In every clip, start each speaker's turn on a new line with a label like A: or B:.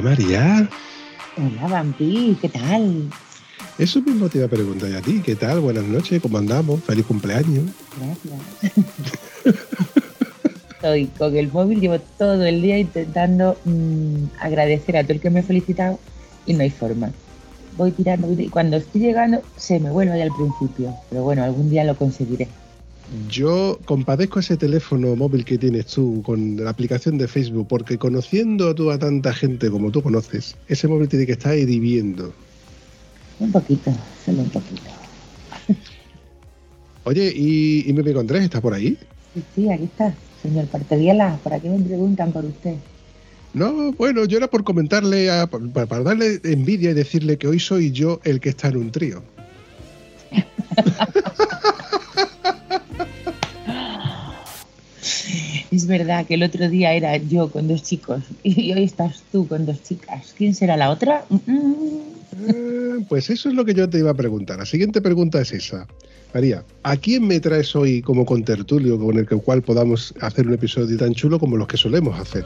A: Hola María.
B: Hola Vampi, ¿qué tal?
A: Eso mismo te iba a preguntar a ti. ¿Qué tal? Buenas noches, ¿cómo andamos? Feliz cumpleaños.
B: Gracias. Estoy con el móvil, llevo todo el día intentando mm, agradecer a todo el que me ha felicitado y no hay forma. Voy tirando y cuando estoy llegando se me vuelve al principio. Pero bueno, algún día lo conseguiré.
A: Yo compadezco ese teléfono móvil que tienes tú con la aplicación de Facebook, porque conociendo tú a tanta gente como tú conoces, ese móvil tiene que estar hirviendo.
B: Un poquito, solo un poquito.
A: Oye, ¿y, y Meme Condrés está por ahí?
B: Sí, sí, aquí está, señor Parteviela. ¿Para qué me preguntan por usted?
A: No, bueno, yo era por comentarle, a- para, para darle envidia y decirle que hoy soy yo el que está en un trío.
B: Es verdad que el otro día era yo con dos chicos y hoy estás tú con dos chicas. ¿Quién será la otra? Mm, mm.
A: Eh, Pues eso es lo que yo te iba a preguntar. La siguiente pregunta es esa. María, ¿a quién me traes hoy como contertulio con el cual podamos hacer un episodio tan chulo como los que solemos hacer?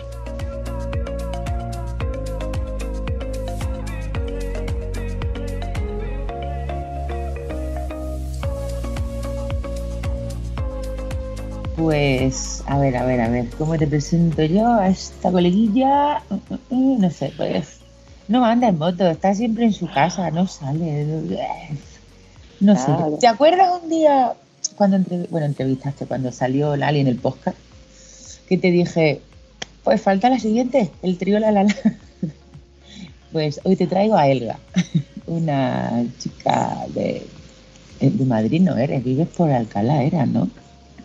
B: Pues, a ver, a ver, a ver, ¿cómo te presento yo a esta coleguilla? Mm, mm, mm, No sé, pues no anda en moto, está siempre en su casa, no sale. No sé.
C: Claro.
B: ¿Te acuerdas un día cuando entrev- bueno, entrevistaste, cuando salió Lali en el podcast, que te dije, pues falta la siguiente, el trío La La La? Pues hoy te traigo a Elga, una chica de, de Madrid, no eres, vives por Alcalá, era, ¿no?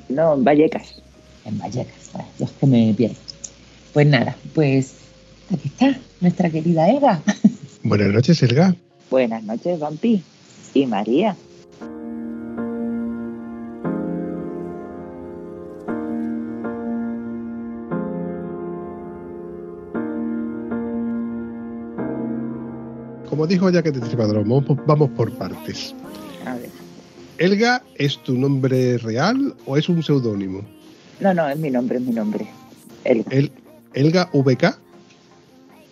C: No, en Vallecas.
B: en Vallecas. Ay, Dios que me pierdo. Pues nada, pues aquí está nuestra querida Elga.
A: Buenas noches, Elga.
C: Buenas noches, Vampi. Y María.
A: Como dijo ya que te vamos por partes. ¿Elga es tu nombre real o es un seudónimo?
C: No, no, es mi nombre, es mi nombre. El
A: El, ¿Elga VK?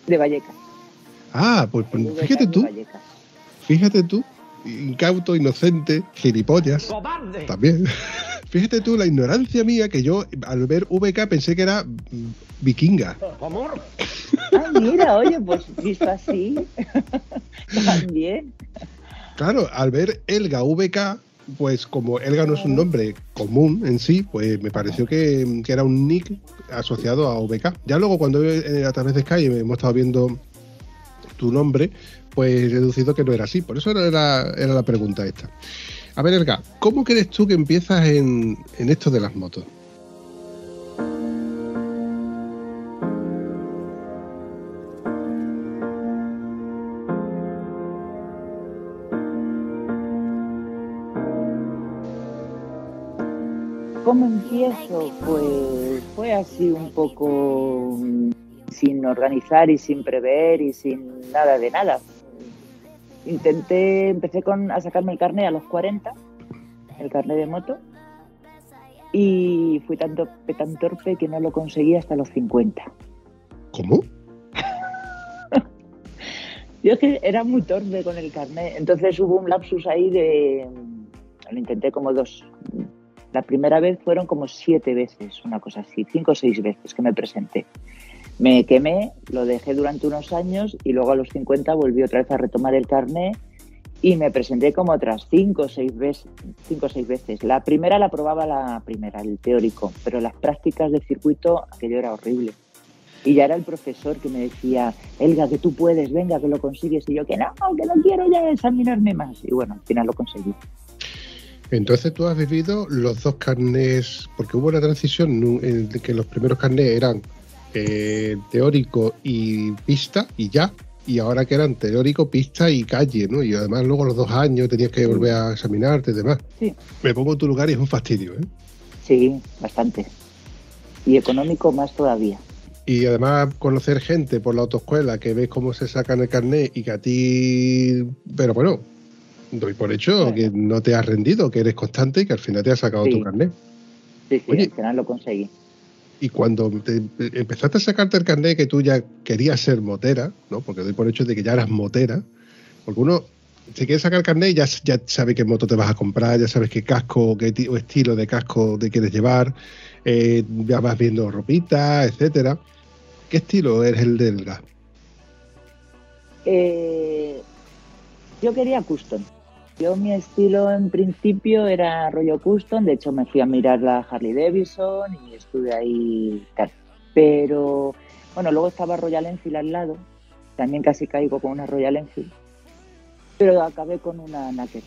C: de Vallecas.
A: Ah, pues, pues, fíjate tú, fíjate tú, incauto, inocente, gilipollas. También. Fíjate tú la ignorancia mía que yo al ver VK pensé que era mm, vikinga.
C: Ah, mira, oye, pues visto así. También.
A: Claro, al ver Elga VK, pues como Elga no es un nombre común en sí, pues me pareció que, que era un nick asociado a VK. Ya luego cuando eh, a través de Sky hemos estado viendo tu nombre, pues he deducido que no era así. Por eso era, era la pregunta esta. A ver, Elga, ¿cómo crees tú que empiezas en, en esto de las motos?
C: ¿Cómo empiezo? Pues fue así un poco mm, sin organizar y sin prever y sin nada de nada. Intenté, empecé con, a sacarme el carnet a los 40, el carnet de moto, y fui tan, torpe, tan torpe que no lo conseguí hasta los 50.
A: ¿Cómo?
C: Yo es que era muy torpe con el carnet, entonces hubo un lapsus ahí de... Lo intenté como dos. La primera vez fueron como siete veces, una cosa así, cinco o seis veces que me presenté. Me quemé, lo dejé durante unos años y luego a los 50 volví otra vez a retomar el carnet y me presenté como otras cinco o seis veces. Cinco o seis veces. La primera la probaba la primera, el teórico, pero las prácticas de circuito, aquello era horrible. Y ya era el profesor que me decía, Elga, que tú puedes, venga, que lo consigues. Y yo, que no, que no quiero ya examinarme más. Y bueno, al final lo conseguí.
A: Entonces tú has vivido los dos carnés, porque hubo una transición en que los primeros carnés eran eh, teórico y pista y ya, y ahora que eran teórico, pista y calle, ¿no? Y además luego a los dos años tenías que volver a examinarte y demás.
C: Sí.
A: Me pongo en tu lugar y es un fastidio, ¿eh?
C: Sí, bastante. Y económico más todavía.
A: Y además conocer gente por la autoescuela que ves cómo se sacan el carnet y que a ti, pero bueno, doy por hecho que no te has rendido, que eres constante y que al final te has sacado tu carnet.
C: Sí, sí, al final lo conseguí.
A: Y cuando empezaste a sacarte el carnet que tú ya querías ser motera, ¿no? Porque doy por hecho de que ya eras motera, porque uno se quiere sacar el carnet y ya, ya sabe qué moto te vas a comprar, ya sabes qué casco, qué estilo de casco te quieres llevar, eh, ya vas viendo ropita, etcétera. ¿Qué estilo es el del gas?
C: Eh, yo quería custom. Yo mi estilo en principio era rollo custom, de hecho me fui a mirar la Harley Davidson y estuve ahí tal. Pero bueno, luego estaba Royal Enfield al lado, también casi caigo con una Royal Enfield, pero acabé con una Naked.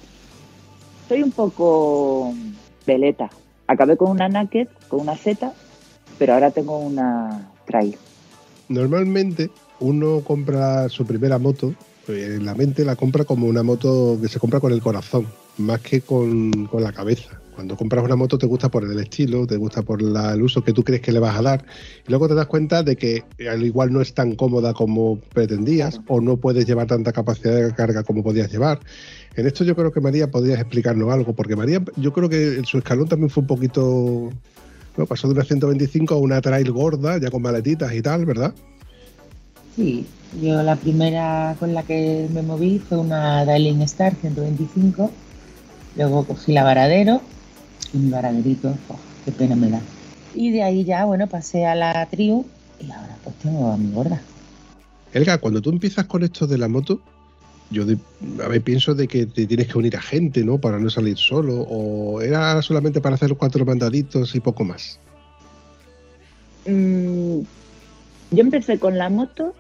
C: Soy un poco veleta. Acabé con una Naked, con una Z, pero ahora tengo una Trail.
A: Normalmente uno compra su primera moto en la mente la compra como una moto que se compra con el corazón, más que con, la cabeza. Cuando compras una moto te gusta por el estilo, te gusta por el uso que tú crees que le vas a dar. Y luego te das cuenta de que al igual no es tan cómoda como pretendías o no puedes llevar tanta capacidad de carga como podías llevar. En esto yo creo que María podrías explicarnos algo, porque María yo creo que su escalón también fue un poquito... Pasó de una 125 a una trail gorda, ya con maletitas y tal, ¿verdad?
B: Sí, yo la primera con la que me moví fue una Darling Star 125. Luego cogí la Varadero y mi Varaderito, qué pena me da. Y de ahí ya, bueno, pasé a la Trio y ahora pues tengo a mi gorda.
A: Elga, cuando tú empiezas con esto de la moto, yo a ver, pienso de que te tienes que unir a gente, ¿no? Para no salir solo. ¿O era solamente para hacer los cuatro mandaditos y poco más?
C: Mm, yo empecé con la moto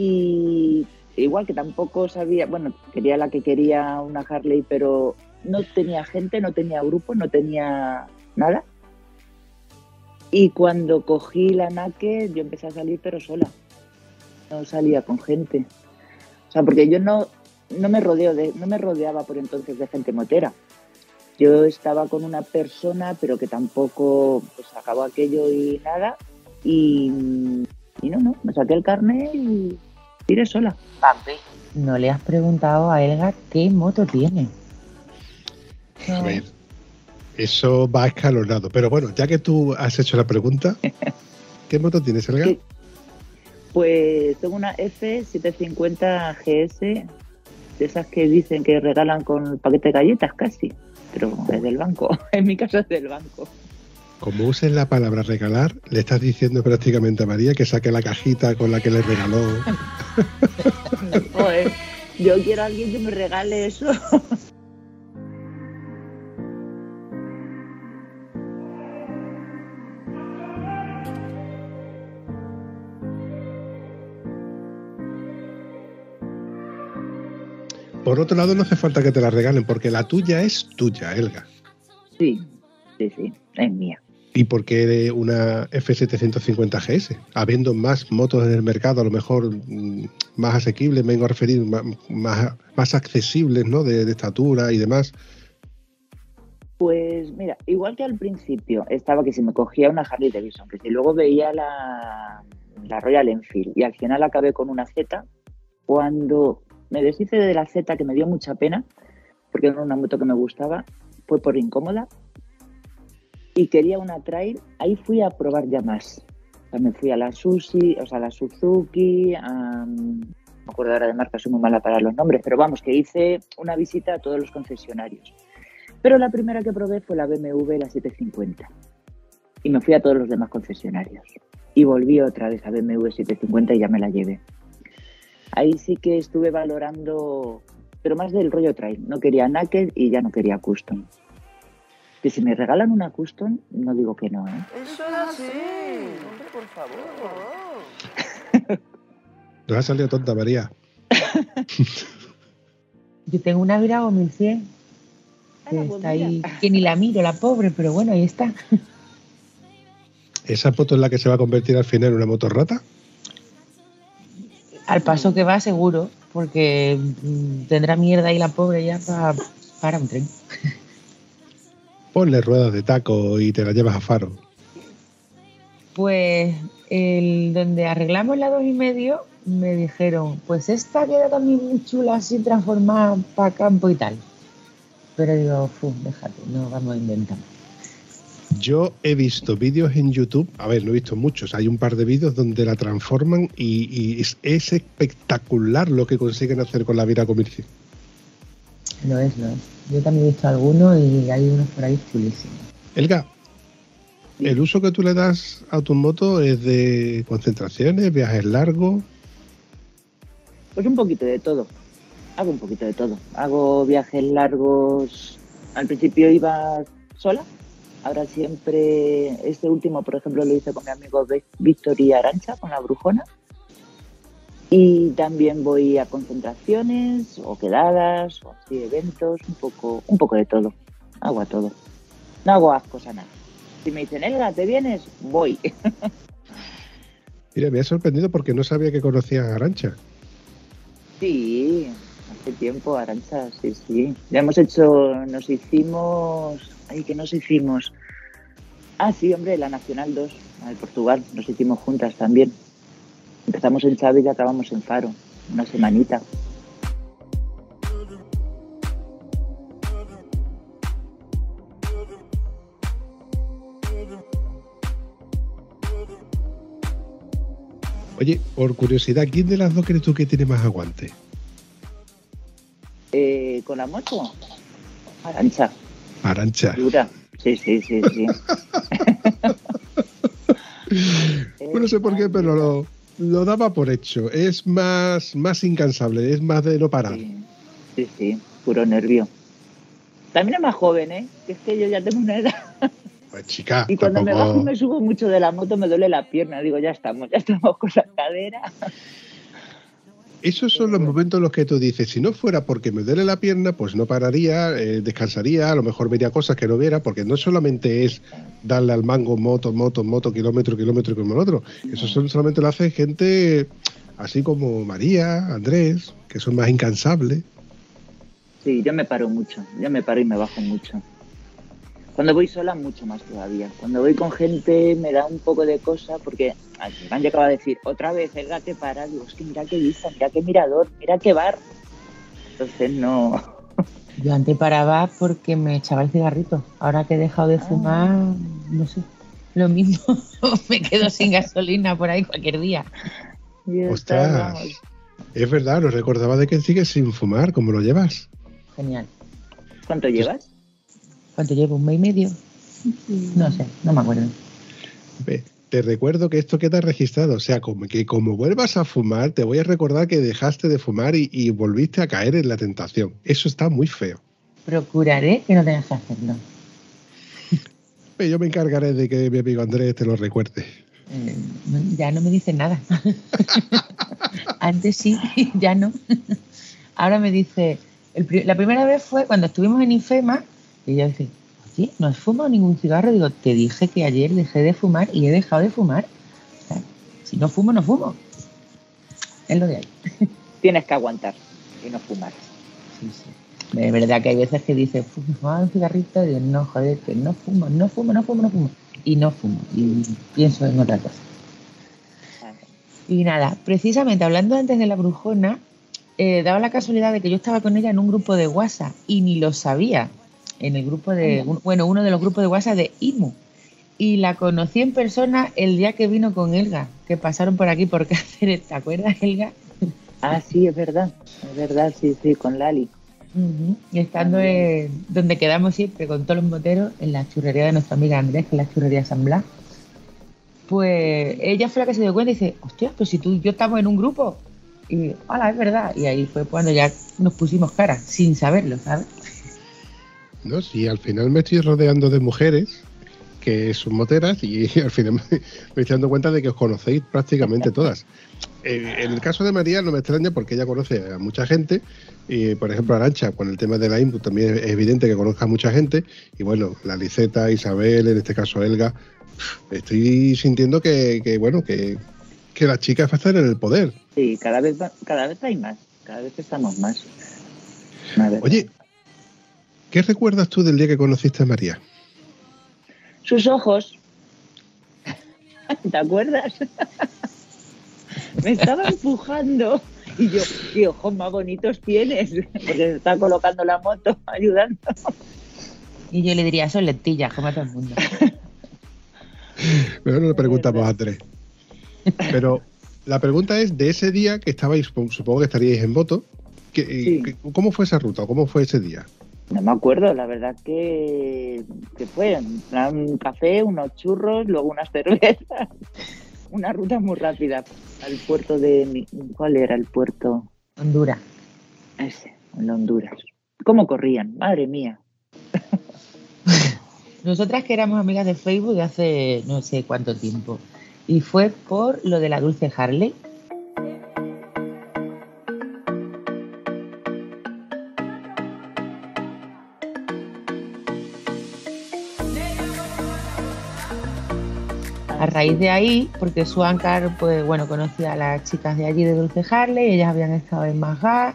C: y igual que tampoco sabía, bueno, quería la que quería una Harley, pero no tenía gente, no tenía grupo, no tenía nada. Y cuando cogí la Naked, yo empecé a salir, pero sola. No salía con gente. O sea, porque yo no, no me rodeo de, no me rodeaba por entonces de gente motera. Yo estaba con una persona, pero que tampoco pues acabó aquello y nada. Y y no, no, me saqué el carnet y tiré sola.
B: ¿No le has preguntado a Elga qué moto tiene?
A: A ver, eso va escalonado. Pero bueno, ya que tú has hecho la pregunta, ¿qué moto tienes, Elga?
C: Pues tengo una F750 GS, de esas que dicen que regalan con el paquete de galletas casi, pero es del banco. En mi caso es del banco.
A: Como uses la palabra regalar, le estás diciendo prácticamente a María que saque la cajita con la que le regaló.
C: yo quiero a alguien que me regale eso.
A: Por otro lado, no hace falta que te la regalen, porque la tuya es tuya, Elga.
C: Sí, sí, sí, es mía.
A: ¿Y por qué una F750 GS? Habiendo más motos en el mercado, a lo mejor mm, más asequibles, me vengo a referir, más, más, accesibles, ¿no? De, estatura y demás.
C: Pues mira, igual que al principio estaba que si me cogía una Harley Davidson, que si luego veía la, la Royal Enfield y al final acabé con una Z, cuando me deshice de la Z, que me dio mucha pena, porque era una moto que me gustaba, fue por incómoda, y quería una trail, ahí fui a probar ya más. me fui a la Susi, o sea, a la Suzuki, no me acuerdo ahora de marca, soy muy mala para los nombres, pero vamos, que hice una visita a todos los concesionarios. Pero la primera que probé fue la BMW, la 750. Y me fui a todos los demás concesionarios. Y volví otra vez a BMW 750 y ya me la llevé. Ahí sí que estuve valorando, pero más del rollo trail. No quería naked y ya no quería custom. Que si me regalan una custom, no digo que no, ¿eh?
D: Eso es así. Hombre, por favor.
A: Nos ha salido tonta, María.
B: Yo tengo una Virago 1100. que
C: Ah, pues
B: está ahí, que ni la miro, la pobre, pero bueno, ahí está.
A: ¿Esa moto es la que se va a convertir al final en una motorrata?
B: Al paso que va, seguro, porque mm, tendrá mierda ahí la pobre ya pa- para un tren.
A: Ponle ruedas de taco y te la llevas a faro.
B: Pues el donde arreglamos la dos y medio, me dijeron, pues esta queda también muy chula, así transformada para campo y tal. Pero digo, déjate, no vamos a inventar.
A: Yo he visto vídeos en YouTube, a ver, no he visto muchos, hay un par de vídeos donde la transforman y, y es, es espectacular lo que consiguen hacer con la Vira Comercio.
B: No es, no es. Yo también he visto algunos y hay unos por ahí chulísimos.
A: Elga, ¿el uso que tú le das a tu moto es de concentraciones, viajes largos?
C: Pues un poquito de todo. Hago un poquito de todo. Hago viajes largos. Al principio iba sola. Ahora siempre, este último, por ejemplo, lo hice con mi amigo Víctor y Arancha, con la brujona. Y también voy a concentraciones o quedadas o así eventos, un poco, un poco de todo. Hago a todo. No hago ascos a nada. Si me dicen, Elga, ¿te vienes? Voy.
A: Mira, me ha sorprendido porque no sabía que conocías a Arancha.
C: Sí, hace tiempo, Arancha, sí, sí. Ya hemos hecho, nos hicimos, ay, que nos hicimos. Ah, sí, hombre, la Nacional 2, la de Portugal, nos hicimos juntas también. Empezamos en Chávez y acabamos en Faro, una semanita.
A: Oye, por curiosidad, ¿quién de las dos crees tú que tiene más aguante?
C: Eh, ¿Con la moto? Arancha,
A: Arancha.
C: dura. Sí, sí, sí, sí.
A: Bueno, no sé por qué, pero lo, lo daba por hecho. Es más, más incansable, es más de no parar.
C: Sí, sí, sí, puro nervio. También es más joven, ¿eh? Que es que yo ya tengo una edad.
A: Pues chica,
C: Y cuando me bajo y me subo mucho de la moto me duele la pierna. Digo, ya estamos, ya estamos con la cadera.
A: Esos son los momentos en los que tú dices, si no fuera porque me duele la pierna, pues no pararía, eh, descansaría, a lo mejor vería cosas que no viera, porque no solamente es darle al mango moto, moto, moto, kilómetro, kilómetro, kilómetro. Eso son, solamente lo hace gente así como María, Andrés, que son más incansables.
C: Sí, yo me paro mucho. Yo me paro y me bajo mucho. Cuando voy sola, mucho más todavía. Cuando voy con gente me da un poco de cosa porque Iván ya acaba de decir, otra vez el gato para. Digo, es que mira qué vista, mira qué mirador, mira qué bar. Entonces no.
B: Yo antes paraba porque me echaba el cigarrito. Ahora que he dejado de
C: Ah.
B: fumar, no sé. Lo mismo, me quedo sin gasolina por ahí cualquier día.
A: Ostras,
C: vamos.
A: es verdad, no recordaba de que sigues sin fumar, ¿cómo lo llevas?
B: Genial.
C: ¿Cuánto llevas?
B: ¿Cuánto llevo? ¿Un mes y medio? No sé, no me acuerdo.
A: Ve, Te recuerdo que esto queda registrado, o sea, como que como vuelvas a fumar, te voy a recordar que dejaste de fumar y, y volviste a caer en la tentación. Eso está muy feo.
B: Procuraré que no tengas que hacerlo.
A: Yo me encargaré de que mi amigo Andrés te lo recuerde.
B: Eh, ya no me dice nada. Antes sí, ya no. Ahora me dice, el la primera vez fue cuando estuvimos en Infema y yo dije, oye, no has fumado ningún cigarro. Digo, te dije que ayer dejé de fumar y he dejado de fumar. O sea, si no fumo, no fumo. Es lo de ahí.
C: Tienes que aguantar y no fumar.
B: Sí, sí. De verdad que hay veces que dice, "Fu- ¿me fumaba un cigarrito? Y digo, no, joder, que no fumo, no fumo, no fumo, no fumo. Y no fumo. Y pienso en otra cosa. Y nada, precisamente hablando antes de la brujona, eh, daba la casualidad de que yo estaba con ella en un grupo de WhatsApp y ni lo sabía. En el grupo de, un- bueno, uno de los grupos de WhatsApp de IMU. Y la conocí en persona el día que vino con Elga, que pasaron por aquí por Cáceres. ¿Te acuerdas, Elga?
C: Ah, sí, es verdad. Es verdad, sí, sí, con Lali.
B: Y estando en- donde quedamos siempre con todos los moteros, en la churrería de nuestra amiga Andrés, que es la churrería San Blas, pues ella fue la que se dio cuenta y dice, hostia, pues si tú y yo estamos en un grupo. Y, hola, es verdad. Y ahí fue cuando ya nos pusimos cara, sin saberlo, ¿sabes?
A: ¿No? Si al final me estoy rodeando de mujeres que son moteras y al final me, me estoy dando cuenta de que os conocéis prácticamente todas. Eh, en el caso de María no me extraña porque ella conoce a mucha gente y por ejemplo Arancha con el tema de la input también es evidente que conozca a mucha gente y bueno, la Liceta, Isabel, en este caso Elga, estoy sintiendo que, que, bueno, que, que las chicas están en el poder.
C: Sí, cada vez, cada vez hay más, cada vez estamos más.
A: Oye, ¿qué recuerdas tú del día que conociste a María?
C: Sus ojos. ¿Te acuerdas? Me estaba empujando y yo, qué ojos más bonitos tienes, porque se está colocando la moto, ayudando.
B: Y yo le diría, son lentillas, como a todo el mundo.
A: Pero no le preguntamos a tres. Pero la pregunta es, de ese día que estabais, supongo que estaríais en voto, que-
C: Sí.
A: que- ¿cómo fue esa ruta? ¿Cómo fue ese día?
C: No me acuerdo, la verdad que, que fue un café, unos churros, luego unas cervezas. Una ruta muy rápida al puerto de... ¿Cuál era el puerto?
B: Honduras.
C: Ese, en Honduras. ¿Cómo corrían? Madre mía.
B: Nosotras que éramos amigas de Facebook hace no sé cuánto tiempo. Y fue por lo de la dulce Harley. A raíz de ahí, porque su Ancar, pues bueno, conocía a las chicas de allí de Dulce Harley, ellas habían estado en Mazgar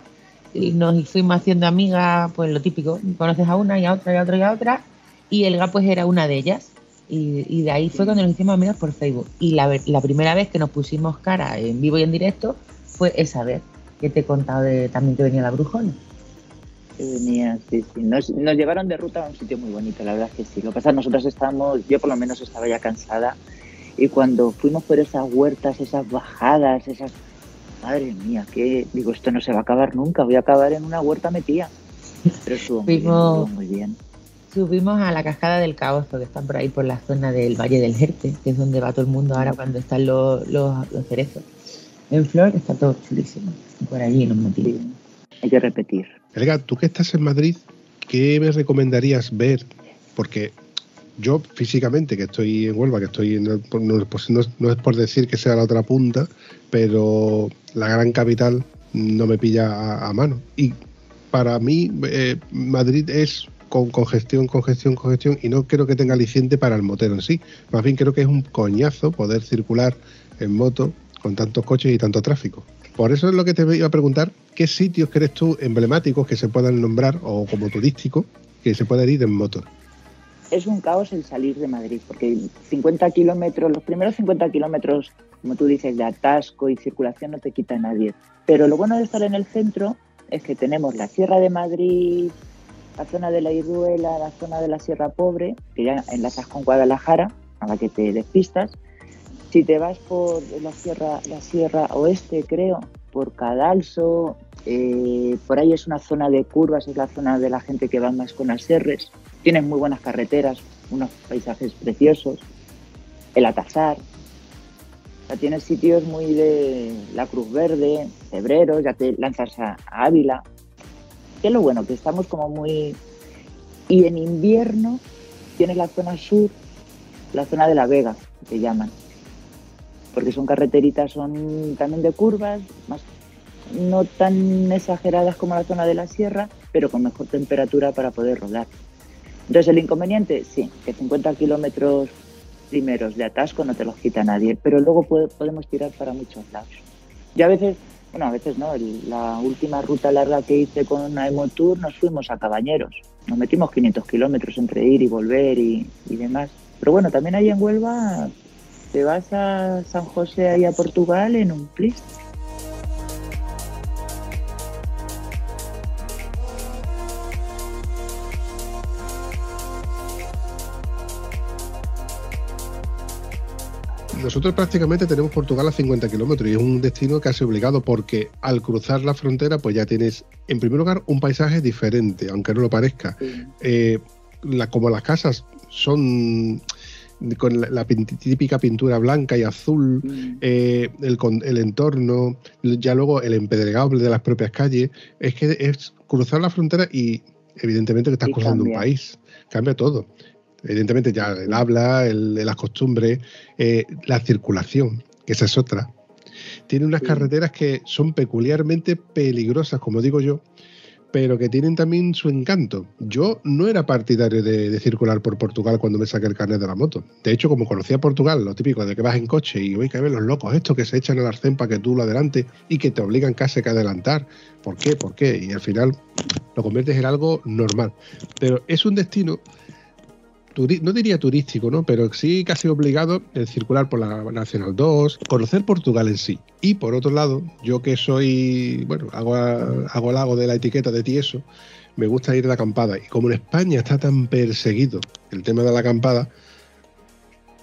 B: y nos fuimos haciendo amigas, pues lo típico, conoces a una y a otra y a otra y a otra, y Elga pues era una de ellas. Y, y de ahí fue cuando nos hicimos amigas por Facebook. Y la, ver- la primera vez que nos pusimos cara en vivo y en directo fue esa vez que te he contado de, también que venía la brujona.
C: Que venía, sí, sí. Nos, nos llevaron de ruta a un sitio muy bonito, la verdad es que sí. Lo que pasa es que nosotros estábamos, yo por lo menos estaba ya cansada, y cuando fuimos por esas huertas, esas bajadas, esas... Madre mía, que digo, esto no se va a acabar nunca, voy a acabar en una huerta metida. Pero estuvo muy bien,
B: Fuimos-
C: estuvo muy bien.
B: Subimos a la cascada del Caozo, que está por ahí por la zona del Valle del Jerte, que es donde va todo el mundo ahora cuando están los, los, los cerezos. En flor está todo chulísimo. Por allí nos metimos.
C: Sí, hay que repetir.
A: Elga, tú que estás en Madrid, ¿qué me recomendarías ver? Porque yo físicamente, que estoy en Huelva, que estoy en el- no, no es- por decir que sea la otra punta, pero la gran capital no me pilla a, a mano. Y para mí, eh, Madrid es con congestión, congestión, congestión, y no creo que tenga aliciente para el motero en sí. Más bien creo que es un coñazo poder circular en moto con tantos coches y tanto tráfico. Por eso es lo que te iba a preguntar, ¿qué sitios crees tú emblemáticos que se puedan nombrar o como turísticos que se puedan ir en moto?
C: Es un caos el salir de Madrid, porque 50 kilómetros, los primeros 50 kilómetros, como tú dices, de atasco y circulación no te quita nadie. Pero lo bueno de estar en el centro es que tenemos la Sierra de Madrid, la zona de la Irruela, la zona de la Sierra Pobre, que ya enlazas con Guadalajara, a la que te despistas. Si te vas por la Sierra, la Sierra Oeste, creo, por Cadalso, eh, por ahí es una zona de curvas, es la zona de la gente que va más con las serres. Tienes muy buenas carreteras, unos paisajes preciosos, el Atasar. O sea, tienes sitios muy de la Cruz Verde, Cebreros, ya te lanzas a, a Ávila. Que es lo bueno, que estamos como muy... Y en invierno tienes la zona sur, la zona de la Vega, que llaman. Porque son carreteritas, son también de curvas, más no tan exageradas como la zona de la sierra, pero con mejor temperatura para poder rodar. Entonces, el inconveniente, sí, que 50 kilómetros primeros de atasco no te los quita nadie, pero luego puede- podemos tirar para muchos lados. Yo a veces, bueno, a veces no, el- la última ruta larga que hice con una Emotour nos fuimos a Cabañeros. Nos metimos 500 kilómetros entre ir y volver y, y demás. Pero bueno, también ahí en Huelva te vas a San José, ahí a Portugal, en un plis.
A: Nosotros prácticamente tenemos Portugal a 50 kilómetros y es un destino casi obligado porque al cruzar la frontera pues ya tienes en primer lugar un paisaje diferente, aunque no lo parezca. Eh, la- como las casas son con la, típica pintura blanca y azul,
C: Mm.
A: eh, el, entorno, ya luego el empedregable de las propias calles, es que es cruzar la frontera y evidentemente que estás
C: Y
A: cruzando un país, cambia todo. Evidentemente ya el habla, el, las costumbres, eh, la circulación, que esa es otra. Tiene unas carreteras que son peculiarmente peligrosas, como digo yo, pero que tienen también su encanto. Yo no era partidario de, circular por Portugal cuando me saqué el carnet de la moto. De hecho, como conocía Portugal, lo típico de que vas en coche y voy a ver los locos estos que se echan al arcén para que tú lo adelante y que te obligan casi a adelantar. ¿Por qué? ¿Por qué? Y al final lo conviertes en algo normal. Pero es un destino no diría turístico, ¿no? Pero sí casi obligado el circular por la Nacional 2, conocer Portugal en sí. Y por otro lado, yo que soy, bueno, hago, hago el hago de la etiqueta de tieso, me gusta ir de acampada. Y como en España está tan perseguido el tema de la acampada,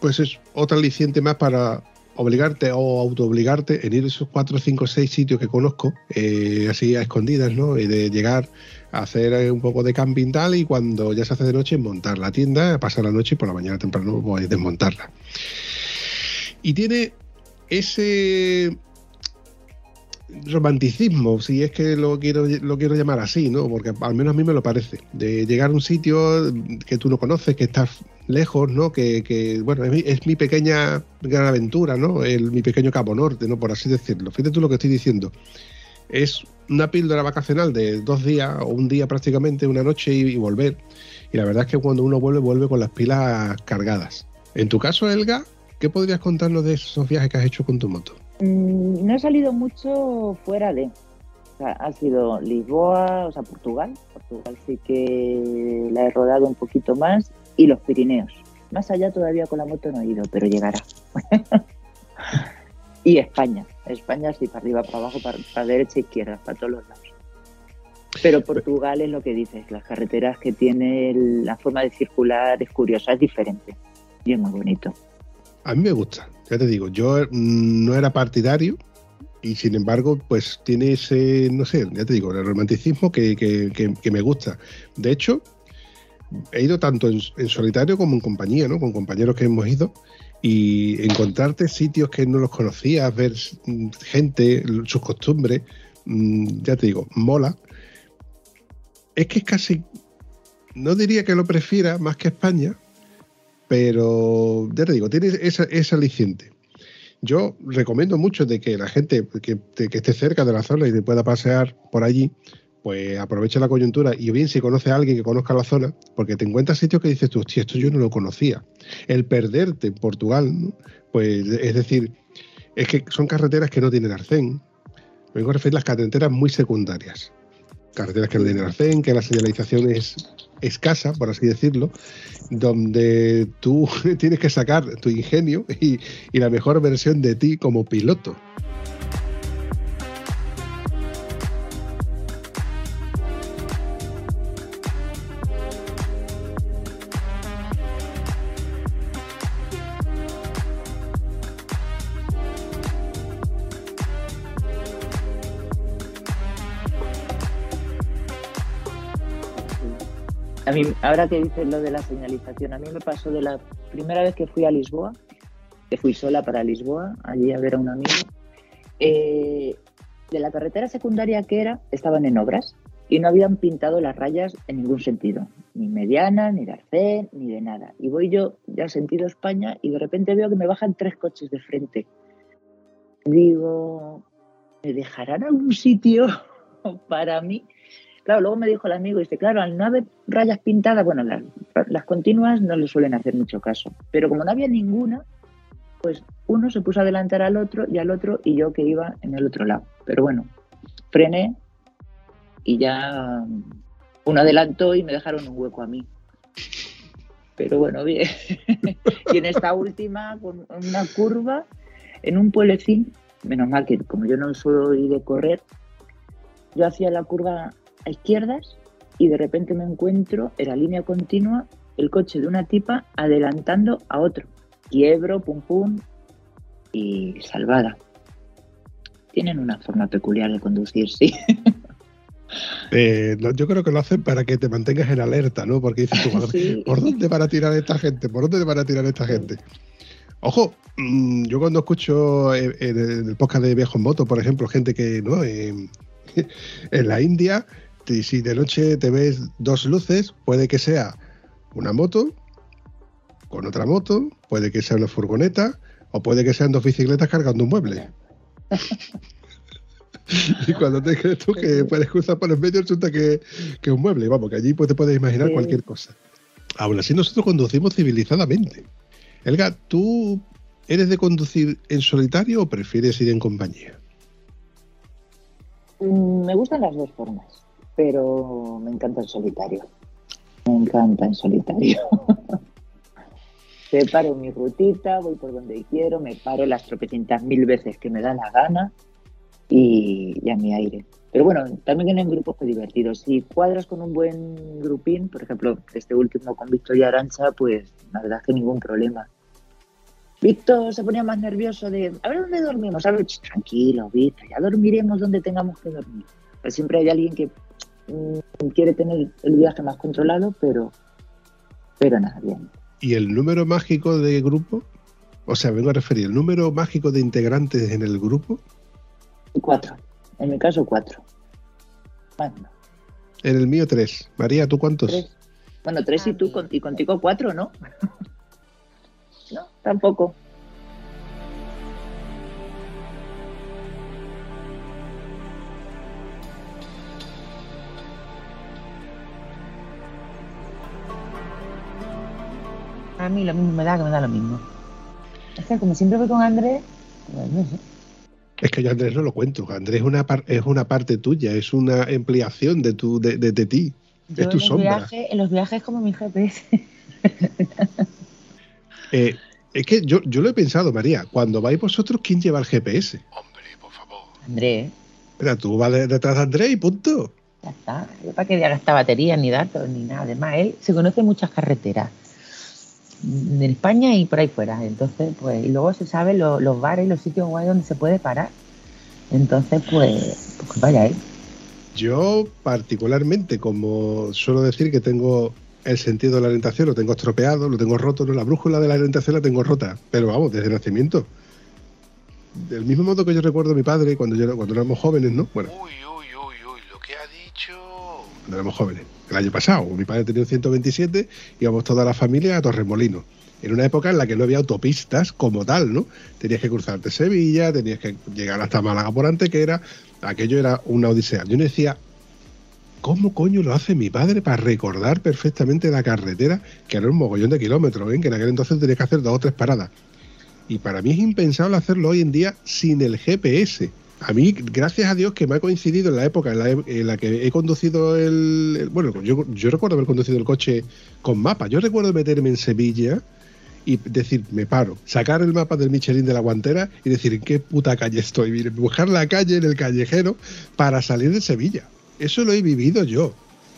A: pues es otra aliciente más para obligarte o autoobligarte en ir a esos 4, 5, 6 sitios que conozco, eh, así a escondidas, ¿no? Y de llegar hacer eh, un poco de camping tal y cuando ya se hace de noche montar la tienda, pasar la noche y por la mañana temprano a desmontarla. Y tiene ese romanticismo, si es que lo quiero, lo quiero llamar así, ¿no? Porque al menos a mí me lo parece. De llegar a un sitio que tú no conoces, que estás lejos, ¿no? Que, bueno, es mi, pequeña gran aventura, ¿no? El, mi pequeño Cabo Norte, ¿no? Por así decirlo. Fíjate tú lo que estoy diciendo. Es una píldora vacacional de dos días o un día prácticamente, una noche y, volver. Y la verdad es que cuando uno vuelve, vuelve con las pilas cargadas. En tu caso, Elga, ¿qué podrías contarnos de esos viajes que has hecho con tu moto?
C: Mm, no he salido mucho fuera de. O sea, ha sido Lisboa, o sea, Portugal. Portugal sí que la he rodado un poquito más. Y los Pirineos. Más allá todavía con la moto no he ido, pero llegará. y España. España sí, para arriba, para abajo, para, para derecha, izquierda, para todos los lados. Pero Portugal es lo que dices, las carreteras que tiene, la forma de circular es curiosa, es diferente y es muy bonito.
A: A mí me gusta, ya te digo, yo mm, no era partidario y sin embargo, pues tiene ese, no sé, ya te digo, el romanticismo que, que, me gusta. De hecho, he ido tanto en, en, solitario como en compañía, ¿no? Con compañeros que hemos ido y encontrarte sitios que no los conocías, ver gente, sus costumbres, mm, ya te digo, mola. Es que es casi, no diría que lo prefiera más que España, pero ya te digo, tiene esa, esa aliciente. Yo recomiendo mucho de que la gente que, esté cerca de la zona y pueda pasear por allí, pues aprovecha la coyuntura y bien si conoce a alguien que conozca la zona, porque te encuentras sitios que dices tú, hostia, esto yo no lo conocía. El perderte en Portugal, pues es decir, es que son carreteras que no tienen arcén. Me vengo a referir a las carreteras muy secundarias. Carreteras que no tienen arcén, que la señalización es escasa, por así decirlo, donde tú tienes que sacar tu ingenio y, la mejor versión de ti como piloto.
C: Mí, ahora que dices lo de la señalización, a mí me pasó de la primera vez que fui a Lisboa, que fui sola para Lisboa, allí a ver a un amigo, eh, de la carretera secundaria que era, estaban en obras y no habían pintado las rayas en ningún sentido, ni mediana, ni de arcén, ni de nada. Y voy yo ya sentido España y de repente veo que me bajan tres coches de frente. Digo, ¿me dejarán algún sitio para mí? Claro, luego me dijo el amigo, dice, claro, al no haber rayas pintadas, bueno, las, continuas no le suelen hacer mucho caso, pero como no había ninguna, pues uno se puso a adelantar al otro y al otro y yo que iba en el otro lado. Pero bueno, frené y ya uno adelantó y me dejaron un hueco a mí. Pero bueno, bien. y en esta última, con una curva, en un pueblecín, menos mal que como yo no soy de correr, yo hacía la curva a izquierdas y de repente me encuentro en la línea continua el coche de una tipa adelantando a otro. Quiebro, pum pum y salvada. Tienen una forma peculiar de conducir, sí.
A: Eh, yo creo que lo hacen para que te mantengas en alerta, ¿no? Porque dices tú, ¿por dónde van a tirar esta gente? ¿Por dónde van a tirar esta gente? Ojo, mm, yo cuando escucho en el podcast de Viajo en Moto, por ejemplo, gente que, ¿no? en la India si de noche te ves dos luces, puede que sea una moto con otra moto, puede que sea una furgoneta o puede que sean dos bicicletas cargando un mueble. y cuando te crees tú que puedes cruzar por el medio, resulta que, que es un mueble. Vamos, que allí pues, te puedes imaginar
C: Sí.
A: cualquier cosa. Aún así, nosotros conducimos civilizadamente. Elga, ¿tú eres de conducir en solitario o prefieres ir en compañía?
C: Mm, Me gustan las dos formas, pero me encanta el solitario. Me encanta en solitario. Separo mi rutita, voy por donde quiero, me paro las tropecientas mil veces que me da la gana y, y a mi aire. Pero bueno, también en grupos pues divertidos. Si cuadras con un buen grupín, por ejemplo, este último con Víctor y Arancha, pues la verdad es que ningún problema. Víctor se ponía más nervioso de, a ver dónde dormimos, a ver, tranquilo, Víctor, ya dormiremos donde tengamos que dormir. Pero siempre hay alguien que quiere tener el viaje más controlado, pero, pero nada, bien.
A: ¿Y el número mágico de grupo? O sea, vengo a referir, ¿el número mágico de integrantes en el grupo?
C: Cuatro, en mi caso cuatro. Bueno,
A: En el mío tres. María, ¿tú cuántos?
C: tres. Bueno, tres y tú, con- y contigo cuatro, ¿no? No, tampoco.
B: A mí lo mismo me da que me da lo mismo. Es que como siempre voy con Andrés, pues no sé.
A: Es que yo a Andrés no lo cuento. Andrés es una, par- es una parte tuya, es una ampliación de, tu, de, de- de ti.
B: Yo
A: Es tu
B: en, los
A: sombra.
B: viajes, en los viajes como mi GPS.
A: Eh, es que yo, yo lo he pensado, María. Cuando vais vosotros, ¿quién lleva el GPS?
E: Hombre, por favor.
B: Andrés,
A: Mira, tú vas de- detrás de Andrés y punto.
B: ya está. Yo para que gasta baterías, ni datos, ni nada. Además, él se conoce muchas carreteras en España y por ahí fuera. Entonces, pues, y luego se sabe lo- los bares y los sitios guay donde se puede parar. Entonces, pues, pues vaya él.
A: Yo, particularmente, como suelo decir que tengo el sentido de la orientación, lo tengo estropeado, lo tengo roto, ¿no? la brújula de la orientación la tengo rota, pero vamos, desde nacimiento. Del mismo modo que yo recuerdo a mi padre cuando, yo, cuando éramos jóvenes, ¿no? Bueno,
E: Uy, uy, uy, uy, lo que ha dicho.
A: cuando éramos jóvenes, el año pasado, mi padre tenía un 127, íbamos toda la familia a Torremolinos. En una época en la que no había autopistas como tal, ¿no? Tenías que cruzarte Sevilla, tenías que llegar hasta Málaga por Antequera, aquello era una odisea. Yo no decía, ¿cómo coño lo hace mi padre para recordar perfectamente la carretera, que era un mogollón de kilómetros, ¿eh? que en aquel entonces tenías que hacer dos o tres paradas? Y para mí es impensable hacerlo hoy en día sin el GPS. A mí, gracias a Dios, que me ha coincidido en la época en la, en la que he conducido el. bueno, yo, recuerdo haber conducido el coche con mapa. Yo recuerdo meterme en Sevilla y decir, me paro, sacar el mapa del Michelin de la guantera y decir, ¿en qué puta calle estoy? Buscar la calle en el callejero para salir de Sevilla. Eso lo he vivido yo.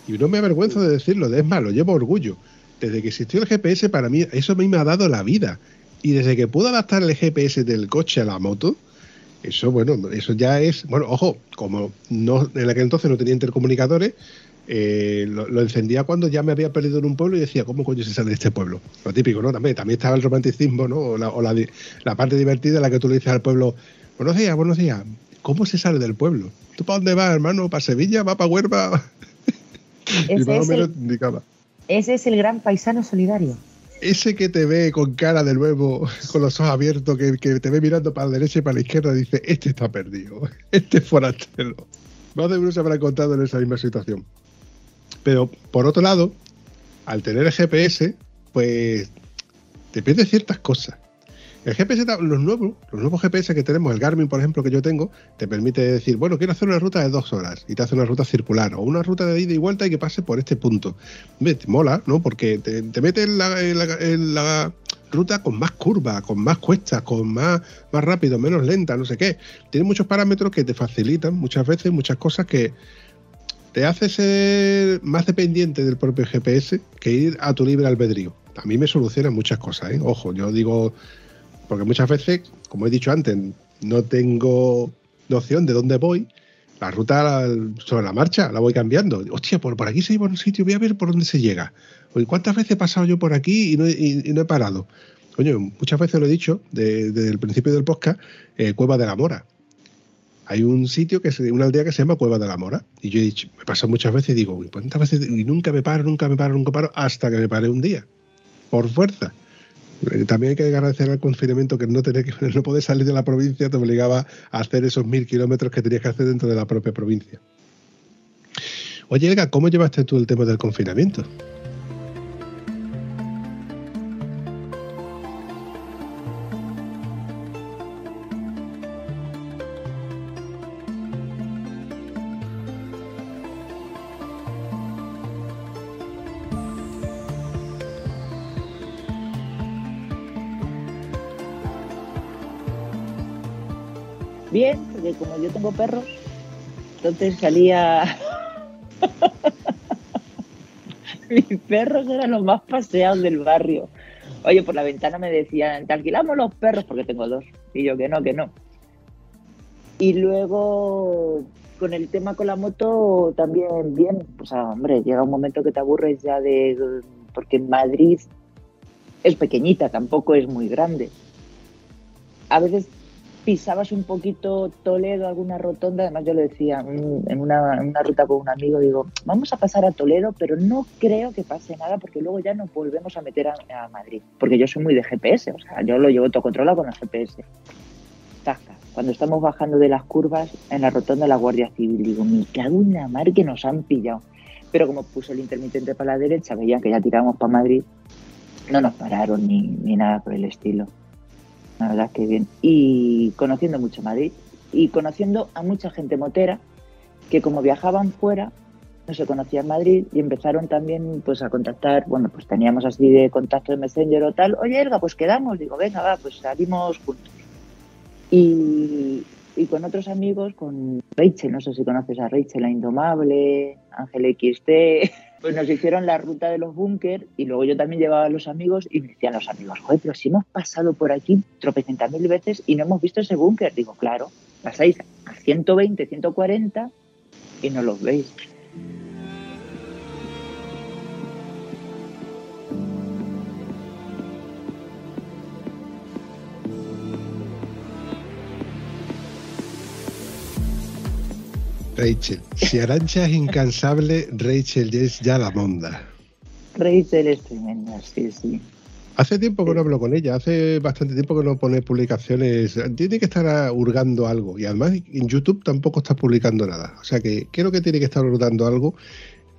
A: Y no me avergüenzo de decirlo, es más, lo llevo orgullo. Desde que existió el GPS, para mí, eso a mí me ha dado la vida. Y desde que pude adaptar el GPS del coche a la moto, eso, bueno, eso ya es. Bueno, ojo, como no en aquel entonces no tenía intercomunicadores, eh, lo, lo encendía cuando ya me había perdido en un pueblo y decía, ¿cómo coño se sale de este pueblo? Lo típico, ¿no? También, también estaba el romanticismo, ¿no? O la, o la, parte divertida en la que tú le dices al pueblo, buenos días, buenos días, ¿cómo se sale del pueblo? ¿Tú para dónde vas, hermano? ¿Para Sevilla? ¿Va para Huerva? y más o menos
B: el,
A: indicaba.
B: ese es el gran paisano solidario.
A: Ese que te ve con cara de nuevo, con los ojos abiertos, que, te ve mirando para la derecha y para la izquierda, dice, este está perdido, este es forastero. Más de uno se habrá encontrado en esa misma situación. Pero, por otro lado, al tener el GPS, pues te pierdes ciertas cosas. El GPS, los nuevos, los nuevos GPS que tenemos, el Garmin, por ejemplo, que yo tengo, te permite decir, bueno, quiero hacer una ruta de dos horas y te hace una ruta circular o una ruta de ida y vuelta y que pase por este punto. Mola, ¿no? Porque te, te mete en la, ruta con más curvas, con más cuestas, con más, más rápido, menos lenta, no sé qué. Tiene muchos parámetros que te facilitan muchas veces muchas cosas que te hace ser más dependiente del propio GPS que ir a tu libre albedrío. A mí me soluciona muchas cosas, ¿eh? Ojo, yo digo, porque muchas veces, como he dicho antes, no tengo noción de dónde voy. La ruta sobre la marcha la voy cambiando. Hostia, por, por aquí se iba a un sitio, voy a ver por dónde se llega. Oye, ¿cuántas veces he pasado yo por aquí y no, he- y- no he parado? Coño, muchas veces lo he dicho de- desde el principio del podcast, eh, Cueva de la Mora. Hay un sitio, que se, una aldea que se llama Cueva de la Mora. Y yo he dicho, me pasa muchas veces y digo, ¿cuántas veces? Y nunca me paro, nunca me paro, nunca paro, hasta que me paré un día. Por fuerza. Eh, También hay que agradecer al confinamiento que no tener que no poder salir de la provincia te obligaba a hacer esos mil kilómetros que tenías que hacer dentro de la propia provincia. Oye, Elga, ¿cómo llevaste tú el tema del confinamiento?
C: Bien, porque como yo tengo perros, entonces salía. Mis perros eran los más paseados del barrio. Oye, por la ventana me decían, te alquilamos los perros, porque tengo dos. Y yo que no, que no. Y luego, con el tema con la moto, también bien. O sea, hombre, llega un momento que te aburres ya de. Porque Madrid es pequeñita, tampoco es muy grande. A veces pisabas un poquito Toledo, alguna rotonda, además yo le decía mm, en una, ruta con un amigo, digo, vamos a pasar a Toledo, pero no creo que pase nada porque luego ya nos volvemos a meter a, Madrid, porque yo soy muy de GPS, o sea, yo lo llevo todo controlado con el GPS. Tasca. Cuando estamos bajando de las curvas en la rotonda de la Guardia Civil, digo, me cago en la mar que nos han pillado. Pero como puse el intermitente para la derecha, veían que ya tirábamos para Madrid, no nos pararon ni, ni nada por el estilo. La verdad que bien. Y conociendo mucho Madrid y conociendo a mucha gente motera que como viajaban fuera no se conocía en Madrid y empezaron también pues a contactar, bueno, pues teníamos así de contacto de Messenger o tal, oye Elga, pues quedamos, digo, venga, va, pues salimos juntos. Y, con otros amigos, con Rachel, no sé si conoces a Rachel, la Indomable, Ángel XT, pues nos hicieron la ruta de los búnker y luego yo también llevaba a los amigos y me decían los amigos, joder, pero si hemos pasado por aquí tropecientas mil veces y no hemos visto ese búnker. Digo, claro, pasáis a 120, 140 y no los veis.
A: Rachel. Si Arancha es incansable, Rachel ya es ya la monda.
C: Rachel es tremenda, sí, sí.
A: Hace tiempo que no hablo con ella, hace bastante tiempo que no pone publicaciones. Tiene que estar hurgando algo. Y además en YouTube tampoco está publicando nada. O sea que creo que tiene que estar hurgando algo.